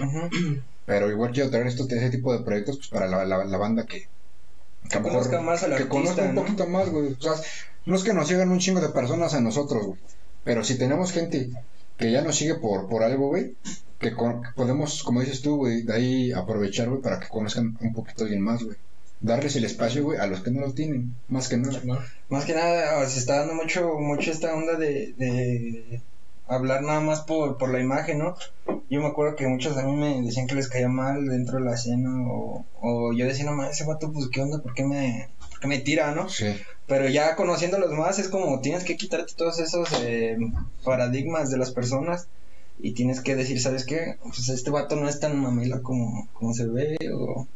Pero igual quiero traer esto, ese tipo de proyectos pues para la, la, la banda que conozca más que artista, conozca un ¿no? poquito más, güey. O sea, no es que nos sigan un chingo de personas a nosotros, güey. Pero si tenemos gente que ya nos sigue por, por algo, güey, que, con- que podemos, como dices tú, güey, de ahí aprovechar, güey, para que conozcan un poquito a alguien más, güey. Darles el espacio, güey, a los que no lo tienen, más que nada. Más que nada, se está dando mucho, mucho esta onda de, de hablar nada más por, por la imagen, ¿no? Yo me acuerdo que muchos a mí me decían que les caía mal dentro de la escena, o, o yo decía, no ese vato, pues, ¿qué onda? ¿Por qué me, por qué me tira, no? Sí. Pero ya conociéndolos más, es como tienes que quitarte todos esos eh, paradigmas de las personas y tienes que decir, ¿sabes qué? Pues este vato no es tan mamila como, como se ve, o...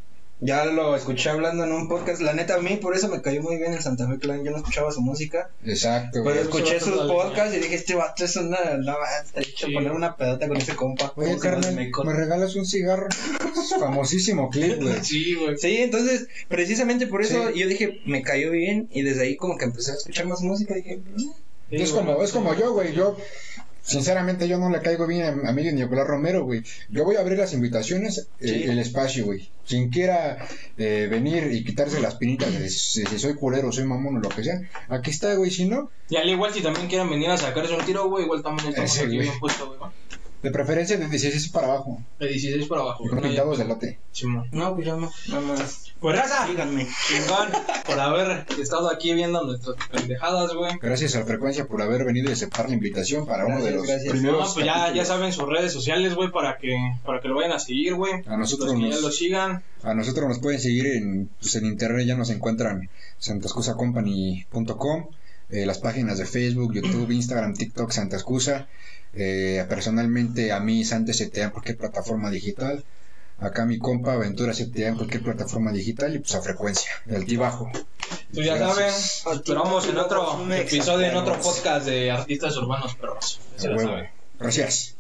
Ya lo escuché hablando en un podcast, la neta a mí por eso me cayó muy bien el Santa Fe Clan, yo no escuchaba su música, Exacto, pero güey. escuché sus podcasts y dije, este vato es una... No, está hecho Sí. poner una pedota con ese compa. Me ¿me corta. regalas un cigarro? Famosísimo clip, güey. Sí, güey. Sí, entonces, precisamente por eso Sí. yo dije, me cayó bien y desde ahí como que empecé a escuchar más música y dije. Es como, es como yo, güey. Yo, sinceramente, yo no le caigo bien a, a Miguel Nicolás Romero, güey. Yo voy a abrir las invitaciones, eh, el espacio, güey. Quien quiera eh, venir y quitarse las pinitas de si, si soy culero, soy mamón o lo que sea, aquí está, güey. Si no, Y al igual si también quieren venir a sacarse un tiro, güey, igual también estamos Ese, aquí güey. bien puestos, güey. de preferencia de 16 para abajo. De 16 para abajo, Y güey. con pintados de. Simón. No, pues ya no, nada más. Pues raza, Díganme. chingón por haber estado aquí viendo nuestras pendejadas, güey. Gracias a Frecuencia por haber venido y aceptar la invitación para uno de los gracias. primeros. No, pues ya, saben sus redes sociales, güey, para que, para que lo vayan a seguir, güey. A nosotros Los que nos- ya lo sigan. A nosotros nos pueden seguir en, pues, en internet, ya nos encuentran santascusacompany.com, eh, las páginas de Facebook, YouTube, Instagram, TikTok, Santa Excusa. Eh, personalmente a mí Santa STA cualquier plataforma digital. Acá mi compa Aventura STA en cualquier plataforma digital y pues a frecuencia, de altibajo. Pues ya saben, esperamos en otro episodio, en otro podcast de artistas urbanos perros. A Se la huevo. saben. Gracias.